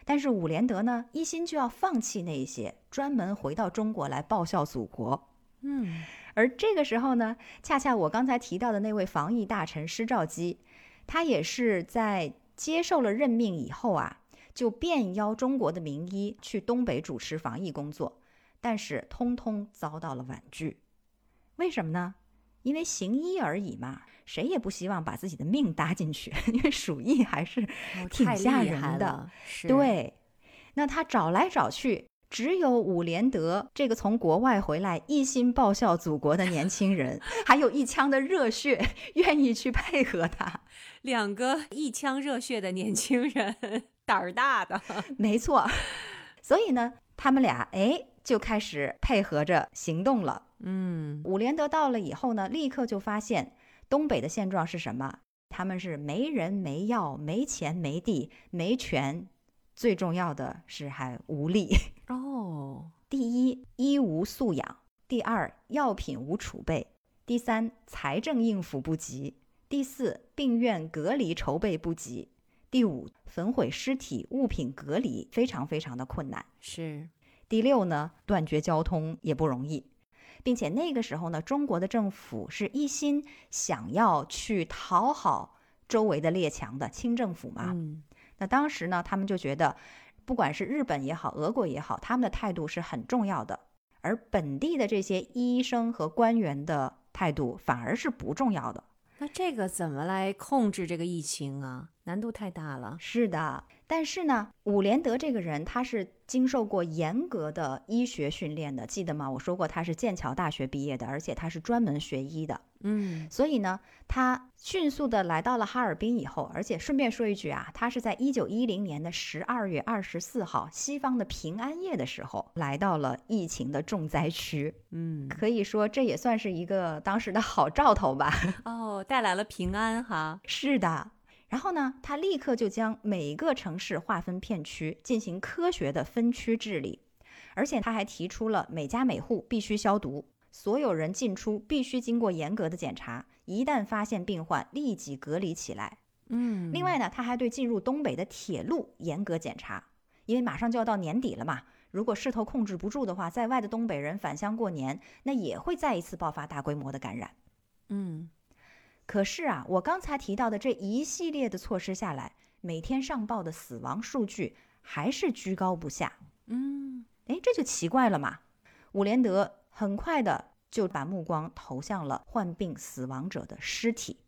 但是伍连德呢，一心就要放弃那一些，专门回到中国来报效祖国。嗯，而这个时候呢，恰恰我刚才提到的那位防疫大臣施肇基，他也是在接受了任命以后啊，就便邀中国的名医去东北主持防疫工作，但是通通遭到了婉拒。为什么呢？因为行医而已嘛，谁也不希望把自己的命搭进去，因为鼠疫还是哦挺吓人的对，那他找来找去，只有伍连德这个从国外回来一心报效祖国的年轻人，还有一腔的热血，愿意去配合他。两个一腔热血的年轻人，胆儿大的。没错，所以呢，他们俩哎就开始配合着行动了。嗯，伍连德到了以后呢，立刻就发现东北的现状是什么？他们是没人、没药、没钱、没地、没权，最重要的是还无力。哦，第一，医无素养；第二，药品无储备；第三，财政应付不及；第四，病院隔离筹备不及；第五，焚毁尸体物品隔离非常非常的困难。是。第六呢，断绝交通也不容易，并且那个时候呢，中国的政府是一心想要去讨好周围的列强的清政府嘛。嗯那当时呢，他们就觉得，不管是日本也好，俄国也好，他们的态度是很重要的，而本地的这些医生和官员的态度反而是不重要的。那这个怎么来控制这个疫情啊？难度太大了。是的，但是呢，伍连德这个人他是经受过严格的医学训练的，记得吗？我说过他是剑桥大学毕业的，而且他是专门学医的。嗯所以呢，他迅速的来到了哈尔滨以后，而且顺便说一句啊，他是在一九一零年的十二月二十四号，西方的平安夜的时候，来到了疫情的重灾区。嗯，可以说这也算是一个当时的好兆头吧。哦，带来了平安哈。是的。然后呢，他立刻就将每个城市划分片区，进行科学的分区治理，而且他还提出了每家每户必须消毒，所有人进出必须经过严格的检查，一旦发现病患，立即隔离起来。嗯，另外呢，他还对进入东北的铁路严格检查，因为马上就要到年底了嘛。如果势头控制不住的话，在外的东北人返乡过年，那也会再一次爆发大规模的感染。嗯可是啊，我刚才提到的这一系列的措施下来，每天上报的死亡数据还是居高不下。嗯哎，这就奇怪了嘛。伍连德很快的就把目光投向了患病死亡者的尸体。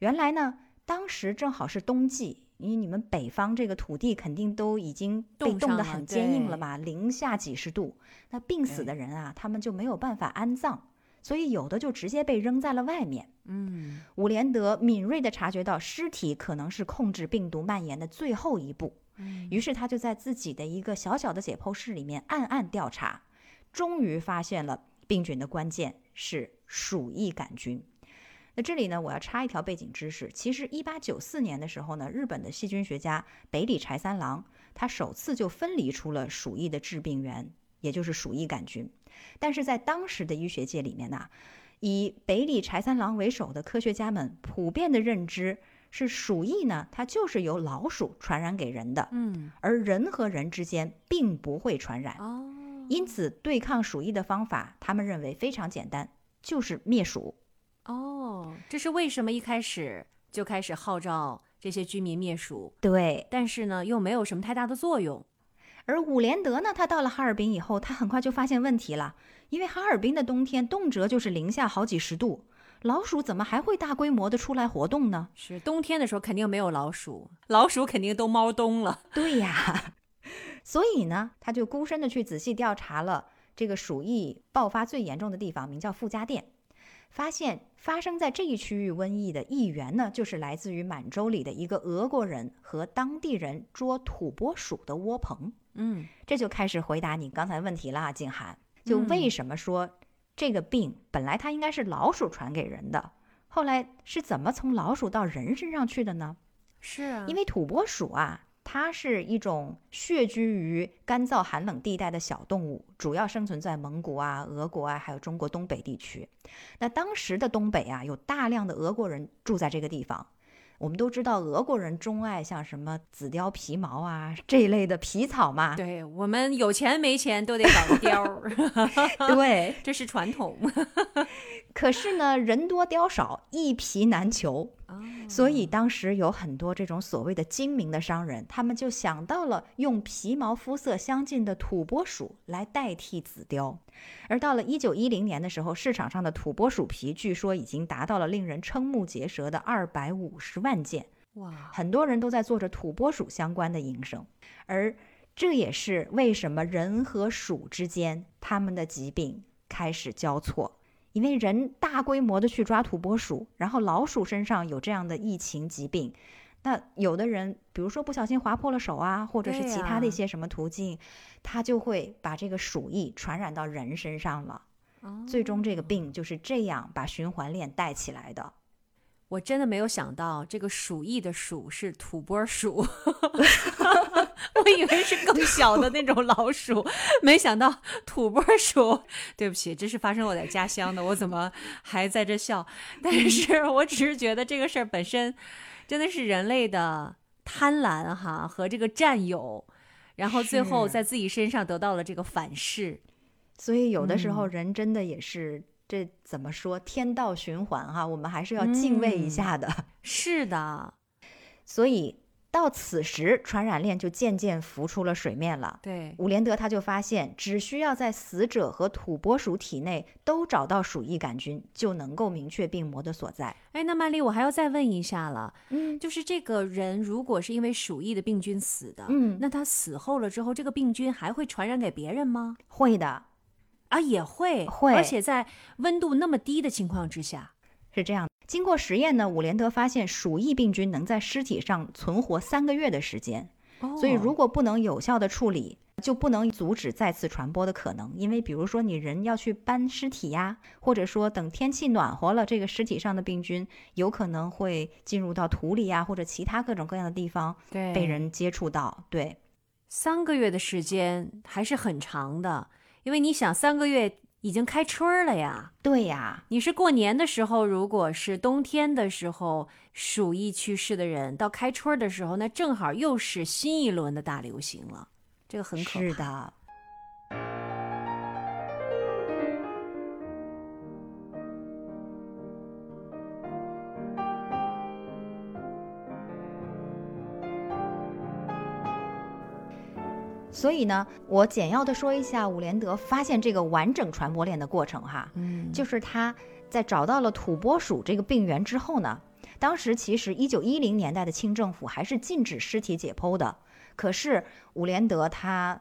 原来呢，当时正好是冬季，因为你们北方这个土地肯定都已经被冻得很坚硬了对嘛，零下几十度。那病死的人啊，他们就没有办法安葬，所以有的就直接被扔在了外面。嗯伍连德敏锐地察觉到尸体可能是控制病毒蔓延的最后一步，嗯于是他就在自己的一个小小的解剖室里面暗暗调查，终于发现了病菌的关键是鼠疫杆菌。那这里呢，我要插一条背景知识。其实，一八九四年的时候呢，日本的细菌学家北里柴三郎，他首次就分离出了鼠疫的致病源，也就是鼠疫杆菌。但是在当时的医学界里面呢、以北里柴三郎为首的科学家们普遍的认知是，鼠疫呢，它就是由老鼠传染给人的，嗯而人和人之间并不会传染。哦，因此，对抗鼠疫的方法，他们认为非常简单，就是灭鼠。哦，这是为什么一开始就开始号召这些居民灭鼠，对，但是呢又没有什么太大的作用。而伍连德呢，他到了哈尔滨以后，他很快就发现问题了，因为哈尔滨的冬天动辄就是零下好几十度，老鼠怎么还会大规模的出来活动呢？是冬天的时候肯定没有老鼠，老鼠肯定都猫冬了。对呀，所以呢，他就孤身的去仔细调查了这个鼠疫爆发最严重的地方，名叫傅家店。发现发生在这一区域瘟疫的疫源呢，就是来自于满洲里的一个俄国人和当地人捉土拨鼠的窝棚。嗯这就开始回答你刚才问题了啊，静涵。就为什么说这个病本来它应该是老鼠传给人的，后来是怎么从老鼠到人身上去的呢？是啊，因为土拨鼠啊，它是一种穴居于干燥寒冷地带的小动物，主要生存在蒙古啊、俄国啊，还有中国东北地区。那当时的东北啊，有大量的俄国人住在这个地方。我们都知道，俄国人钟爱像什么紫貂皮毛啊这一类的皮草嘛。对我们有钱没钱都得搞个貂儿，对，这是传统。可是呢，人多貂少，一皮难求。哦所以当时有很多这种所谓的精明的商人，他们就想到了用皮毛肤色相近的土拨鼠来代替紫貂。而到了一九一零年的时候，市场上的土拨鼠皮据说已经达到了令人瞠目结舌的二百五十万件，哇，很多人都在做着土拨鼠相关的营生。而这也是为什么人和鼠之间他们的疾病开始交错。因为人大规模的去抓土拨鼠，然后老鼠身上有这样的疫情疾病，那有的人，比如说不小心划破了手啊，或者是其他的一些什么途径，他就会把这个鼠疫传染到人身上了。最终这个病就是这样把循环链带起来的。我真的没有想到这个鼠疫的鼠是土拨鼠，我以为是更小的那种老鼠，没想到土拨鼠。对不起，这是发生我在家乡的，我怎么还在这笑？但是我只是觉得这个事儿本身真的是人类的贪婪哈和这个占有，然后最后在自己身上得到了这个反噬。所以有的时候嗯人真的也是、这怎么说天道循环哈，我们还是要敬畏一嗯下的。是的，所以到此时，传染链就渐渐浮出了水面了。对，伍连德他就发现，只需要在死者和土拨鼠体内都找到鼠疫杆菌，就能够明确病魔的所在。哎，那曼丽，我还要再问一下了，嗯就是这个人如果是因为鼠疫的病菌死的，嗯，那他死后了之后，这个病菌还会传染给别人吗？会的，啊，也会，会而且在温度那么低的情况之下，是这样。经过实验呢，伍连德发现鼠疫病菌能在尸体上存活三个月的时间。所以，如哦果不能有效的处理，就不能阻止再次传播的可能。因为，比如说你人要去搬尸体呀，或者说等天气暖和了，这个尸体上的病菌有可能会进入到土里呀，或者其他各种各样的地方对被人接触到。对，三个月的时间还是很长的，因为你想三个月已经开春儿了呀。对呀，你是过年的时候，如果是冬天的时候鼠疫去世的人，到开春儿的时候，那正好又是新一轮的大流行了，这个很可怕。是的。所以呢，我简要的说一下伍连德发现这个完整传播链的过程哈。嗯，就是他在找到了土拨鼠这个病源之后呢，当时其实一九一零年代的清政府还是禁止尸体解剖的，可是伍连德他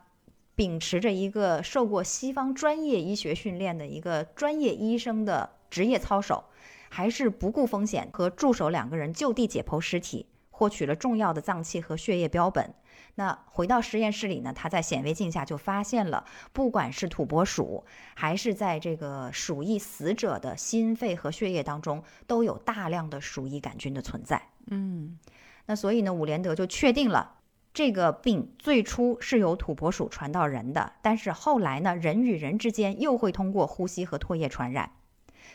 秉持着一个受过西方专业医学训练的一个专业医生的职业操守，还是不顾风险和助手两个人就地解剖尸体，获取了重要的脏器和血液标本。那回到实验室里呢，他在显微镜下就发现了，不管是土拨鼠，还是在这个鼠疫死者的心肺和血液当中，都有大量的鼠疫杆菌的存在。嗯那所以呢，伍连德就确定了这个病最初是由土拨鼠传到人的，但是后来呢，人与人之间又会通过呼吸和唾液传染。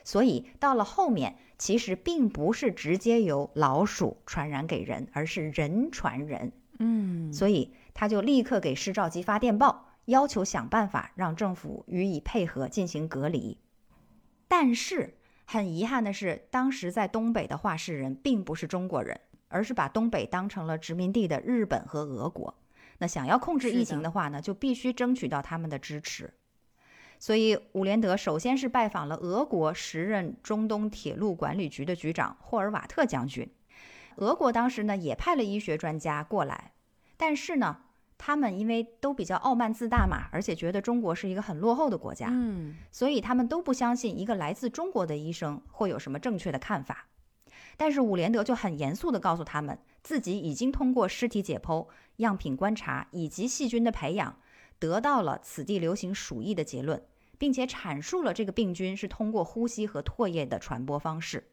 所以到了后面，其实并不是直接由老鼠传染给人，而是人传人。嗯，所以他就立刻给施肇基发电报，要求想办法让政府予以配合进行隔离。但是很遗憾的是，当时在东北的话事人并不是中国人，而是把东北当成了殖民地的日本和俄国。那想要控制疫情的话呢，就必须争取到他们的支持。所以伍连德首先是拜访了俄国时任中东铁路管理局的局长霍尔瓦特将军。俄国当时呢也派了医学专家过来，但是呢，他们因为都比较傲慢自大嘛，而且觉得中国是一个很落后的国家，嗯所以他们都不相信一个来自中国的医生会有什么正确的看法。但是伍连德就很严肃地告诉他们，自己已经通过尸体解剖、样品观察以及细菌的培养，得到了此地流行鼠疫的结论，并且阐述了这个病菌是通过呼吸和唾液的传播方式。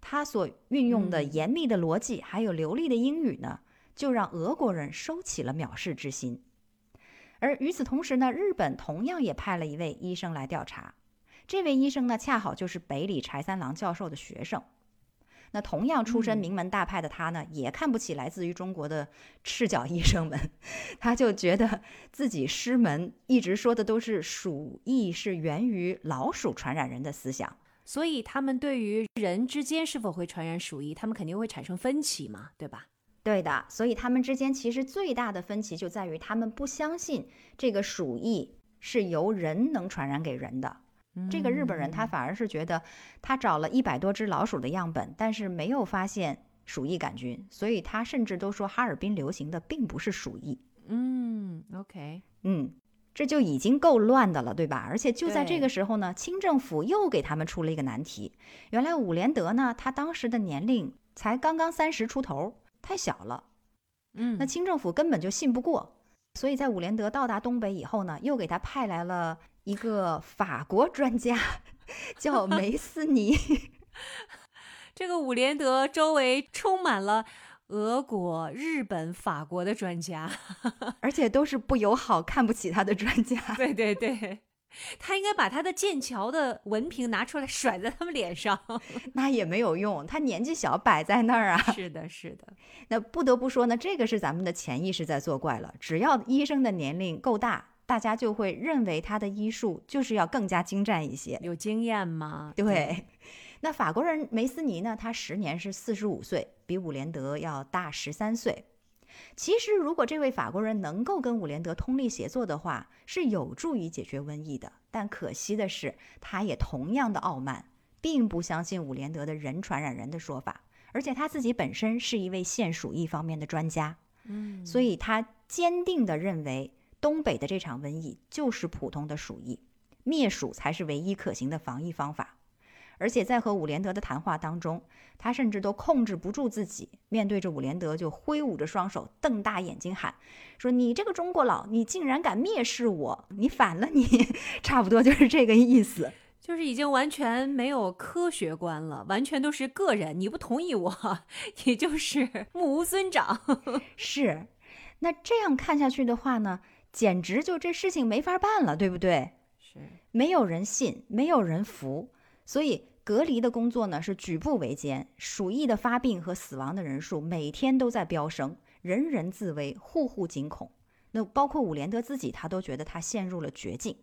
他所运用的嗯严密的逻辑还有流利的英语呢，就让俄国人收起了藐视之心。而与此同时呢，日本同样也派了一位医生来调查。这位医生呢，恰好就是北里柴三郎教授的学生。那同样出身嗯名门大派的他呢，也看不起来自于中国的赤脚医生们，他就觉得自己师门一直说的都是鼠疫是源于老鼠传染人的思想。所以他们对于人之间是否会传染鼠疫，他们肯定会产生分歧嘛，对吧？对的，所以他们之间其实最大的分歧就在于他们不相信这个鼠疫是由人能传染给人的。这个日本人他嗯反而是觉得，他找了一百多只老鼠的样本，但是没有发现鼠疫杆菌，所以他甚至都说哈尔滨流行的并不是鼠疫。嗯，OK，嗯，这就已经够乱的了，对吧？而且就在这个时候呢，清政府又给他们出了一个难题。原来伍连德呢，他当时的年龄才刚刚三十出头，太小了。嗯，那清政府根本就信不过，所以在伍连德到达东北以后呢，又给他派来了一个法国专家，叫梅斯尼。这个伍连德周围充满了俄国、日本、法国的专家。而且都是不友好、看不起他的专家。对对对，他应该把他的剑桥的文凭拿出来甩在他们脸上。那也没有用，他年纪小，摆在那儿啊。是的，是的。那不得不说呢，这个是咱们的潜意识在作怪了。只要医生的年龄够大，大家就会认为他的医术就是要更加精湛一些。有经验吗？对。那法国人梅斯尼呢？他时年是四十五岁，比伍连德要大十三岁。其实，如果这位法国人能够跟伍连德通力协作的话，是有助于解决瘟疫的。但可惜的是，他也同样的傲慢，并不相信伍连德的人传染人的说法，而且他自己本身是一位现鼠疫方面的专家。嗯，所以他坚定地认为，东北的这场瘟疫就是普通的鼠疫，灭鼠才是唯一可行的防疫方法。而且在和伍连德的谈话当中，他甚至都控制不住自己，面对着伍连德就挥舞着双手，瞪大眼睛喊：“说你这个中国佬，你竟然敢蔑视我！你反了你！” 差不多就是这个意思，就是已经完全没有科学观了，完全都是个人。你不同意我，也就是目无尊长。是，那这样看下去的话呢，简直就这事情没法办了，对不对？是，没有人信，没有人服，所以。隔离的工作呢是举步维艰，鼠疫的发病和死亡的人数每天都在飙升，人人自危，户户惊恐。那包括伍连德自己，他都觉得他陷入了绝境，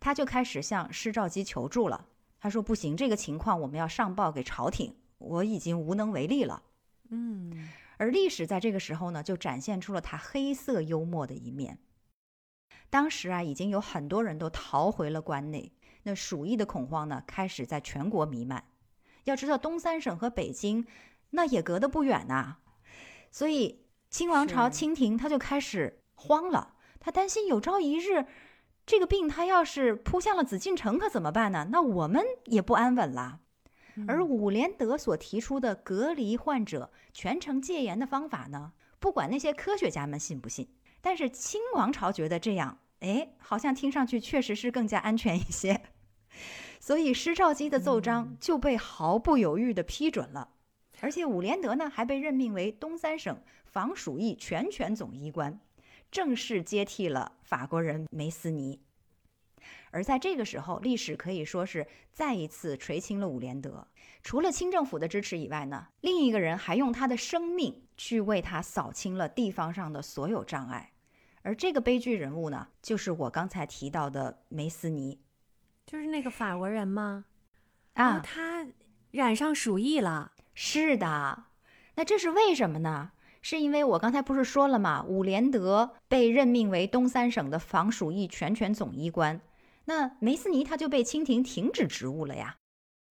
他就开始向施肇基求助了。他说：“不行，这个情况我们要上报给朝廷，我已经无能为力了。”嗯，而历史在这个时候呢，就展现出了他黑色幽默的一面。当时啊，已经有很多人都逃回了关内。那鼠疫的恐慌呢，开始在全国弥漫。要知道，东三省和北京那也隔得不远呐，所以清王朝清廷他就开始慌了。他担心有朝一日，这个病他要是扑向了紫禁城，可怎么办呢？那我们也不安稳了。而伍连德所提出的隔离患者、全程戒严的方法呢，不管那些科学家们信不信，但是清王朝觉得这样，哎，好像听上去确实是更加安全一些。所以施肇基的奏章就被毫不犹豫地批准了，而且伍连德呢还被任命为东三省防鼠疫全权总医官，正式接替了法国人梅斯尼。而在这个时候，历史可以说是再一次垂青了伍连德。除了清政府的支持以外呢，另一个人还用他的生命去为他扫清了地方上的所有障碍。而这个悲剧人物呢，就是我刚才提到的梅斯尼。就是那个法国人吗？啊，他染上鼠疫了。是的，那这是为什么呢？是因为我刚才不是说了吗？伍连德被任命为东三省的防鼠疫全权总医官，那梅斯尼他就被清廷停止职务了呀。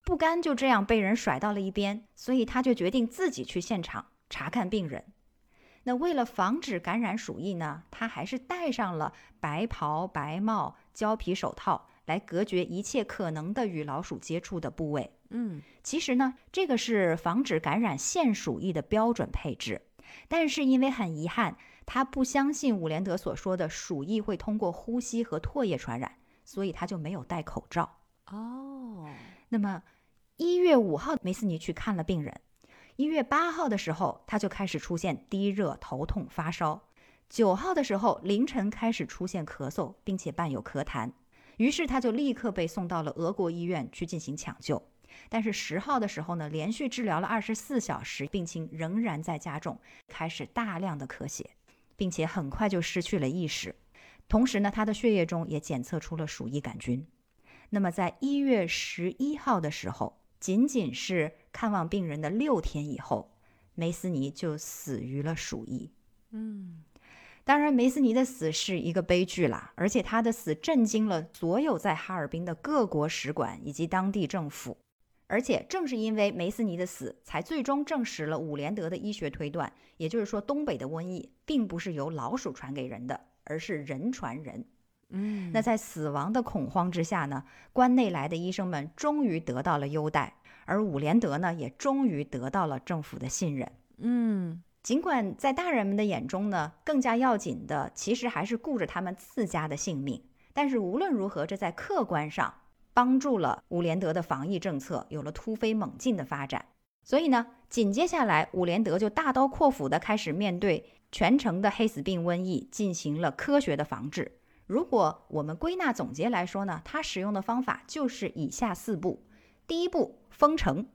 不甘就这样被人甩到了一边，所以他就决定自己去现场查看病人。那为了防止感染鼠疫呢，他还是戴上了白袍、白帽、胶皮手套。来隔绝一切可能的与老鼠接触的部位。嗯，其实呢，这个是防止感染现鼠疫的标准配置。但是因为很遗憾，他不相信伍连德所说的鼠疫会通过呼吸和唾液传染，所以他就没有戴口罩。哦，那么一月五号，梅斯尼去看了病人。一月八号的时候，他就开始出现低热、头痛、发烧。九号的时候，凌晨开始出现咳嗽，并且伴有咳痰。于是他就立刻被送到了俄国医院去进行抢救，但是十号的时候呢，连续治疗了二十四小时，病情仍然在加重，开始大量的咳血，并且很快就失去了意识。同时呢，他的血液中也检测出了鼠疫杆菌。那么在一月十一号的时候，仅仅是看望病人的六天以后，梅斯尼就死于了鼠疫。嗯。当然，梅斯尼的死是一个悲剧啦，而且他的死震惊了所有在哈尔滨的各国使馆以及当地政府。而且正是因为梅斯尼的死，才最终证实了伍连德的医学推断，也就是说，东北的瘟疫并不是由老鼠传给人的，而是人传人。嗯，那在死亡的恐慌之下呢，关内来的医生们终于得到了优待，而伍连德呢，也终于得到了政府的信任。嗯。尽管在大人们的眼中呢，更加要紧的其实还是顾着他们自家的性命。但是无论如何，这在客观上帮助了伍连德的防疫政策有了突飞猛进的发展。所以呢，紧接下来伍连德就大刀阔斧地开始面对全城的黑死病瘟疫进行了科学的防治，如果我们归纳总结来说呢，他使用的方法就是以下四步：第一步，封城。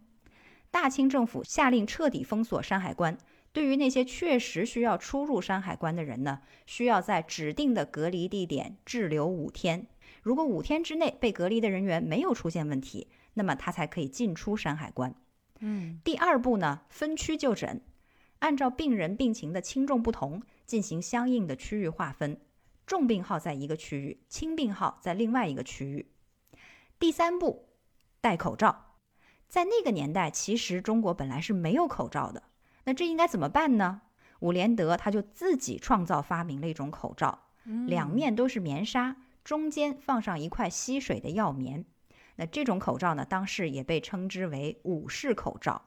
大清政府下令彻底封锁山海关，对于那些确实需要出入山海关的人呢，需要在指定的隔离地点滞留五天。如果五天之内被隔离的人员没有出现问题，那么他才可以进出山海关。嗯，第二步呢，分区就诊，按照病人病情的轻重不同进行相应的区域划分，重病号在一个区域，轻病号在另外一个区域。第三步，戴口罩。在那个年代，其实中国本来是没有口罩的。那这应该怎么办呢？伍连德他就自己创造发明了一种口罩，两面都是棉纱，中间放上一块吸水的药棉。那这种口罩呢，当时也被称之为武士口罩。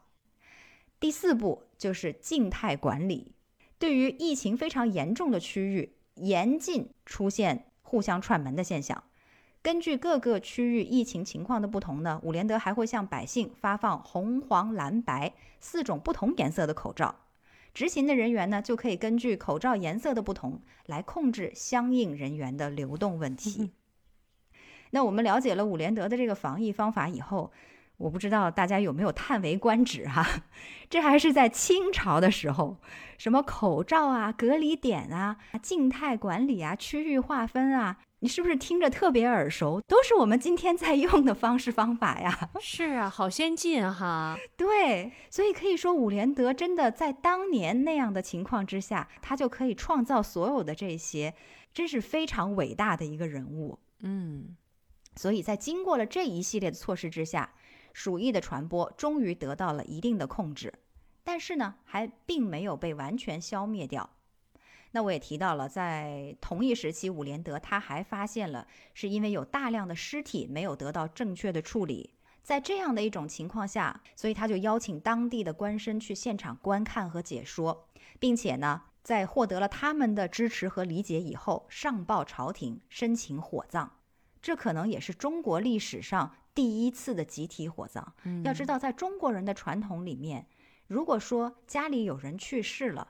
第四步就是静态管理，对于疫情非常严重的区域，严禁出现互相串门的现象。根据各个区域疫情情况的不同呢，伍连德还会向百姓发放红、黄、蓝、白四种不同颜色的口罩。执勤的人员呢，就可以根据口罩颜色的不同来控制相应人员的流动问题。那我们了解了伍连德的这个防疫方法以后，我不知道大家有没有叹为观止哈？这还是在清朝的时候，什么口罩啊、隔离点啊、静态管理啊、区域划分啊。你是不是听着特别耳熟？都是我们今天在用的方式方法呀。是啊，好先进哈。对，所以可以说伍连德真的在当年那样的情况之下，他就可以创造所有的这些，真是非常伟大的一个人物。嗯，所以在经过了这一系列的措施之下，鼠疫的传播终于得到了一定的控制，但是呢，还并没有被完全消灭掉。那我也提到了，在同一时期，伍连德他还发现了，是因为有大量的尸体没有得到正确的处理，在这样的一种情况下，所以他就邀请当地的官绅去现场观看和解说，并且呢，在获得了他们的支持和理解以后，上报朝廷申请火葬，这可能也是中国历史上第一次的集体火葬。要知道，在中国人的传统里面，如果说家里有人去世了，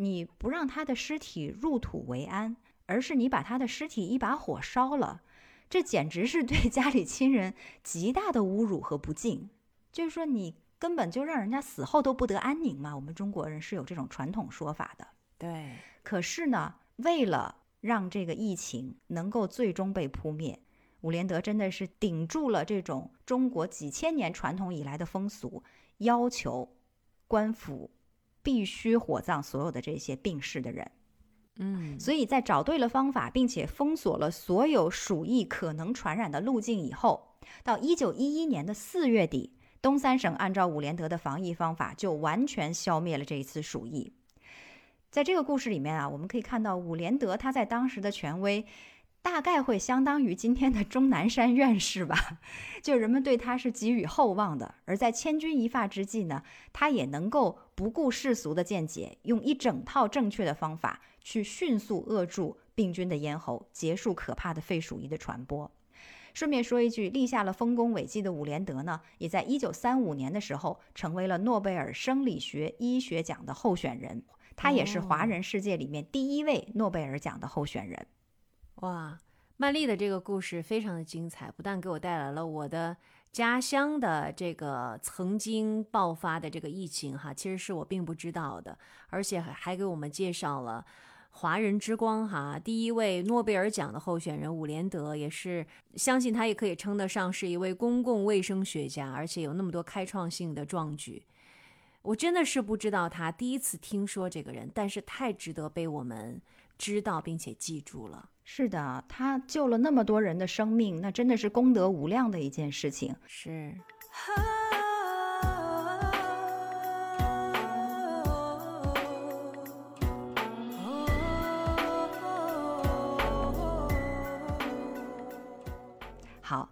你不让他的尸体入土为安，而是你把他的尸体一把火烧了，这简直是对家里亲人极大的侮辱和不敬。就是说，你根本就让人家死后都不得安宁嘛。我们中国人是有这种传统说法的。对。可是呢，为了让这个疫情能够最终被扑灭，伍连德真的是顶住了这种中国几千年传统以来的风俗，要求官府。必须火葬所有的这些病逝的人，嗯，所以在找对了方法，并且封锁了所有鼠疫可能传染的路径以后，到一九一一年的四月底，东三省按照伍连德的防疫方法，就完全消灭了这一次鼠疫。在这个故事里面啊，我们可以看到伍连德他在当时的权威。大概会相当于今天的钟南山院士吧，就人们对他是给予厚望的。而在千钧一发之际呢，他也能够不顾世俗的见解，用一整套正确的方法去迅速扼住病菌的咽喉，结束可怕的肺鼠疫的传播。顺便说一句，立下了丰功伟绩的伍连德呢，也在一九三五年的时候成为了诺贝尔生理学医学奖的候选人，他也是华人世界里面第一位诺贝尔奖的候选人。哇，曼丽的这个故事非常的精彩，不但给我带来了我的家乡的这个曾经爆发的这个疫情哈，其实是我并不知道的，而且还给我们介绍了华人之光哈，第一位诺贝尔奖的候选人伍连德，也是相信他也可以称得上是一位公共卫生学家，而且有那么多开创性的壮举。我真的是不知道他，第一次听说这个人，但是太值得被我们知道并且记住了。是的，他救了那么多人的生命，那真的是功德无量的一件事情。是。好，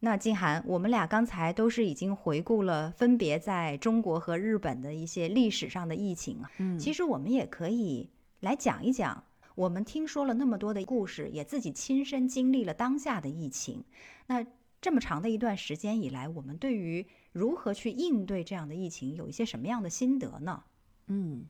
那静涵，我们俩刚才都是已经回顾了分别在中国和日本的一些历史上的疫情啊。嗯，其实我们也可以来讲一讲。我们听说了那么多的故事，也自己亲身经历了当下的疫情。那这么长的一段时间以来，我们对于如何去应对这样的疫情，有一些什么样的心得呢？嗯。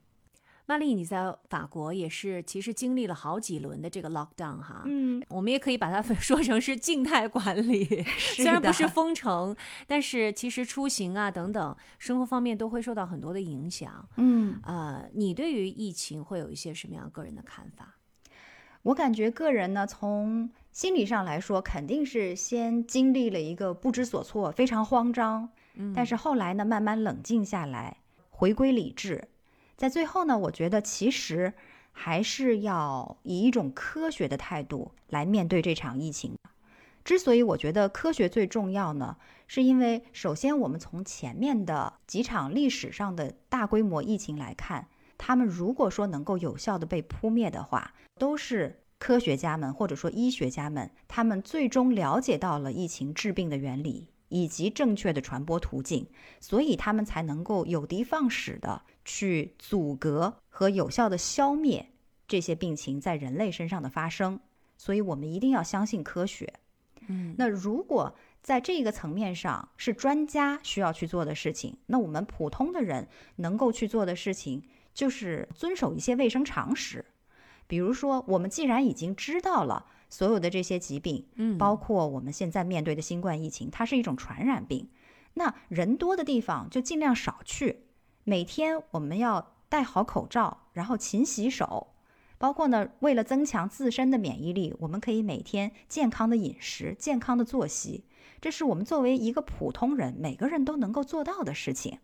曼丽，你在法国也是，其实经历了好几轮的这个 lockdown 哈，嗯，我们也可以把它 说成是静态管理，虽然不是 封城，但是其实出行啊等等，生活方面都会受到很多的影响。嗯，呃，你对于疫情会有一些什么样个人的看法？我感觉个人呢，从心理上来说，肯定是先经历了一个不知所措，非常慌张，嗯，但是后来呢，慢慢冷静下来，回归理智。在最后呢，我觉得其实还是要以一种科学的态度来面对这场疫情。之所以我觉得科学最重要呢，是因为首先我们从前面的几场历史上的大规模疫情来看，他们如果说能够有效的被扑灭的话，都是科学家们或者说医学家们，他们最终了解到了疫情致病的原理。以及正确的传播途径，所以他们才能够有的放矢的去阻隔和有效的消灭这些病情在人类身上的发生。所以我们一定要相信科学。嗯，那如果在这个层面上是专家需要去做的事情，那我们普通的人能够去做的事情就是遵守一些卫生常识。比如说，我们既然已经知道了。所有的这些疾病，嗯，包括我们现在面对的新冠疫情，它是一种传染病。那人多的地方就尽量少去。每天我们要戴好口罩，然后勤洗手。包括呢，为了增强自身的免疫力，我们可以每天健康的饮食、健康的作息。这是我们作为一个普通人，每个人都能够做到的事情。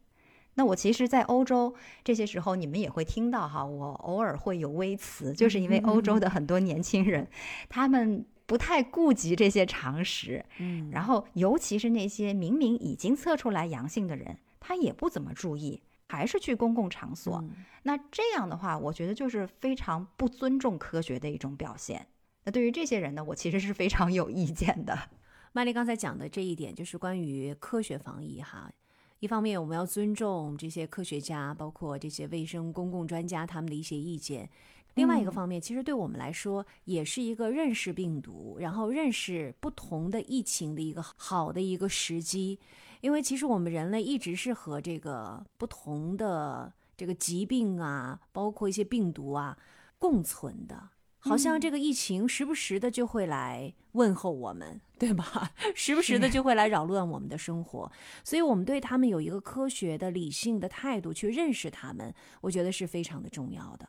那我其实，在欧洲这些时候，你们也会听到哈，我偶尔会有微词，就是因为欧洲的很多年轻人，他们不太顾及这些常识，嗯，然后尤其是那些明明已经测出来阳性的人，他也不怎么注意，还是去公共场所。那这样的话，我觉得就是非常不尊重科学的一种表现。那对于这些人呢，我其实是非常有意见的。麦丽刚才讲的这一点，就是关于科学防疫哈。一方面，我们要尊重这些科学家，包括这些卫生公共专家他们的一些意见；另外一个方面，其实对我们来说，也是一个认识病毒，然后认识不同的疫情的一个好的一个时机。因为其实我们人类一直是和这个不同的这个疾病啊，包括一些病毒啊共存的。好像这个疫情时不时的就会来问候我们，对吧？时不时的就会来扰乱我们的生活，所以我们对他们有一个科学的、理性的态度去认识他们，我觉得是非常的重要的。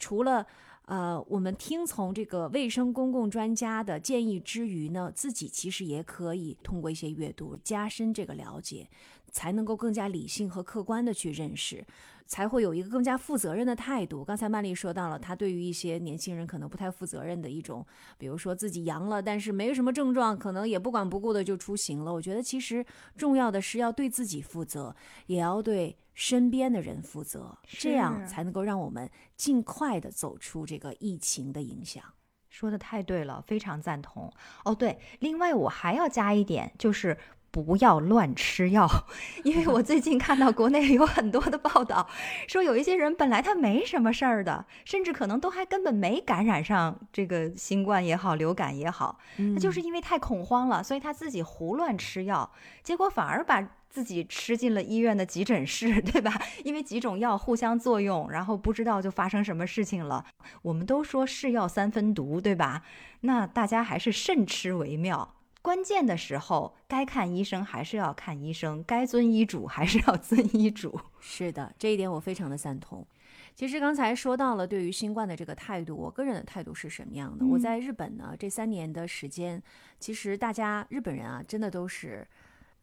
除了呃，我们听从这个卫生公共专家的建议之余呢，自己其实也可以通过一些阅读加深这个了解，才能够更加理性和客观的去认识。才会有一个更加负责任的态度。刚才曼丽说到了，她对于一些年轻人可能不太负责任的一种，比如说自己阳了，但是没什么症状，可能也不管不顾的就出行了。我觉得其实重要的是要对自己负责，也要对身边的人负责，这样才能够让我们尽快的走出这个疫情的影响。说的太对了，非常赞同。哦，对，另外我还要加一点，就是。不要乱吃药，因为我最近看到国内有很多的报道，说有一些人本来他没什么事儿的，甚至可能都还根本没感染上这个新冠也好，流感也好，那就是因为太恐慌了，所以他自己胡乱吃药，结果反而把自己吃进了医院的急诊室，对吧？因为几种药互相作用，然后不知道就发生什么事情了。我们都说是药三分毒，对吧？那大家还是慎吃为妙。关键的时候，该看医生还是要看医生，该遵医嘱还是要遵医嘱。是的，这一点我非常的赞同。其实刚才说到了对于新冠的这个态度，我个人的态度是什么样的？我在日本呢，这三年的时间，其实大家日本人啊，真的都是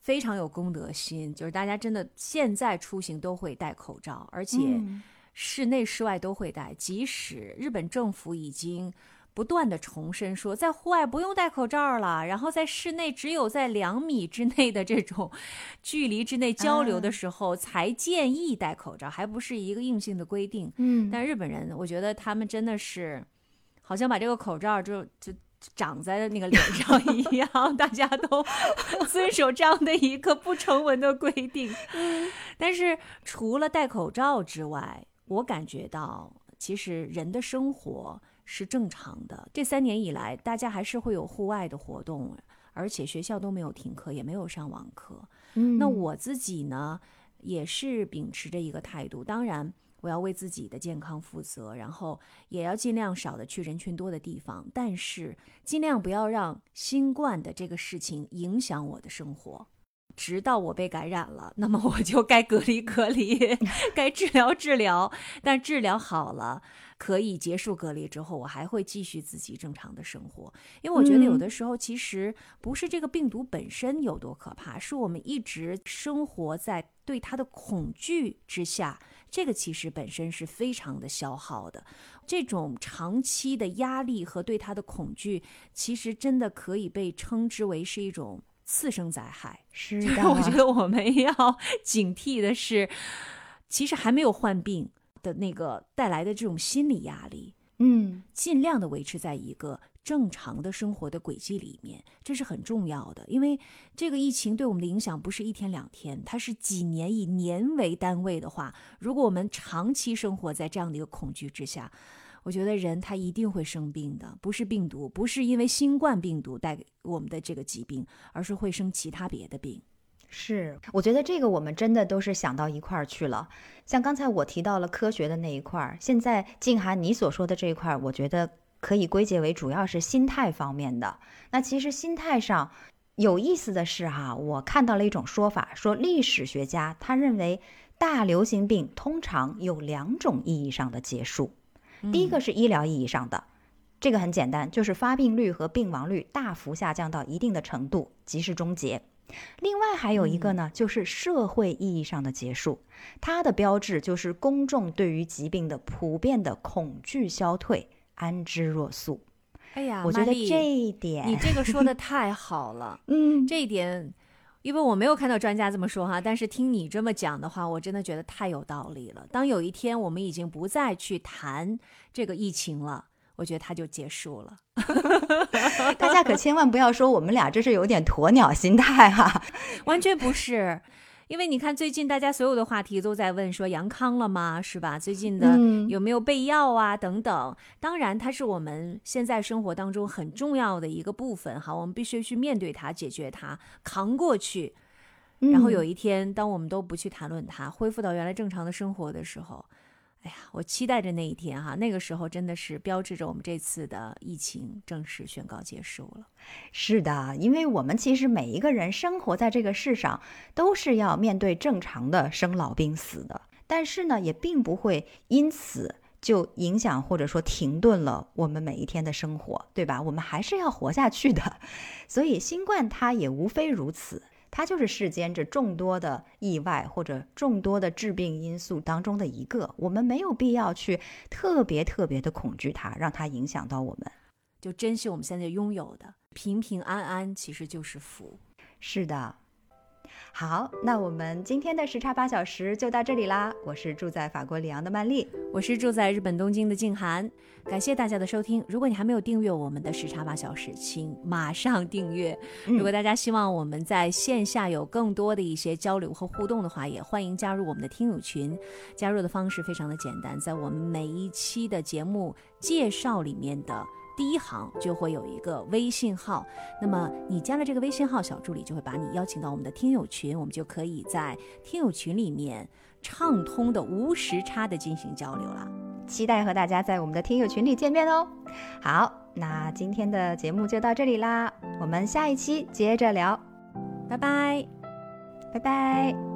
非常有公德心，就是大家真的现在出行都会戴口罩，而且室内室外都会戴，即使日本政府已经。不断的重申说，在户外不用戴口罩了，然后在室内只有在两米之内的这种 距离之内交流的时候才建议戴口罩，还不是一个硬性的规定。嗯，但日本人，我觉得他们真的是好像把这个口罩就就长在那个脸上一样，大家都 遵守这样的一个不成文的规定。但是除了戴口罩之外，我感觉到其实人的生活。是正常的。这三年以来，大家还是会有户外的活动，而且学校都没有停课，也没有上网课。嗯，那我自己呢，也是秉持着一个态度。当然，我要为自己的健康负责，然后也要尽量少的去人群多的地方，但是尽量不要让新冠的这个事情影响我的生活。直到我被感染了，那么我就该隔离隔离，该治疗治疗。但治疗好了，可以结束隔离之后，我还会继续自己正常的生活。因为我觉得有的时候其实不是这个病毒本身有多可怕，是我们一直生活在对它的恐惧之下。这个其实本身是非常的消耗的，这种长期的压力和对他的恐惧，其实真的可以被称之为是一种。次生灾害 是的，我觉得我们要 警惕的是，其实还没有患病的那个带来的这种心理压力，嗯，尽量的维持在一个正常的生活的轨迹里面，这是很重要的。因为这个疫情对我们的影响不是一天两天，它是几年以年为单位的话，如果我们长期生活在这样的一个恐惧之下。我觉得人他一定会生病的，不是病毒，不是因为新冠病毒带给我们的这个疾病，而是会生其他别的病。是，我觉得这个我们真的都是想到一块儿去了。像刚才我提到了科学的那一块儿，现在静涵你所说的这一块儿，我觉得可以归结为主要是心态方面的。那其实心态上有意思的是哈，我看到了一种说法，说历史学家他认为大流行病通常有两种意义上的结束。第一个是医疗意义上的，这个很简单，就是发病率和病亡率大幅下降到一定的程度，即是终结。另外还有一个呢，就是社会意义上的结束，它的标志就是公众对于疾病的普遍的恐惧消退，安之若素。哎呀，我觉得这一点，你这个说的太好了，嗯，这一点。因为我没有看到专家这么说哈，但是听你这么讲的话，我真的觉得太有道理了。当有一天我们已经不再去谈这个疫情了，我觉得它就结束了。大家可千万不要说我们俩这是有点鸵鸟心态哈，完全不是。因为你看，最近大家所有的话题都在问说阳康了吗？是吧？最近的有没有备药啊？等等。当然，它是我们现在生活当中很重要的一个部分好，我们必须去面对它、解决它、扛过去。然后有一天，当我们都不去谈论它，恢复到原来正常的生活的时候。哎呀，我期待着那一天哈，那个时候真的是标志着我们这次的疫情正式宣告结束了。是的，因为我们其实每一个人生活在这个世上，都是要面对正常的生老病死的。但是呢，也并不会因此就影响或者说停顿了我们每一天的生活，对吧？我们还是要活下去的。所以新冠它也无非如此。它就是世间这众多的意外或者众多的致病因素当中的一个，我们没有必要去特别特别的恐惧它，让它影响到我们，就珍惜我们现在拥有的平平安安，其实就是福。是的。好，那我们今天的时差八小时就到这里啦。我是住在法国里昂的曼丽，我是住在日本东京的静涵。感谢大家的收听。如果你还没有订阅我们的时差八小时，请马上订阅。如果大家希望我们在线下有更多的一些交流和互动的话，也欢迎加入我们的听友群。加入的方式非常的简单，在我们每一期的节目介绍里面的。第一行就会有一个微信号，那么你加了这个微信号，小助理就会把你邀请到我们的听友群，我们就可以在听友群里面畅通的无时差的进行交流了。期待和大家在我们的听友群里见面哦。好，那今天的节目就到这里啦，我们下一期接着聊，拜拜，拜拜。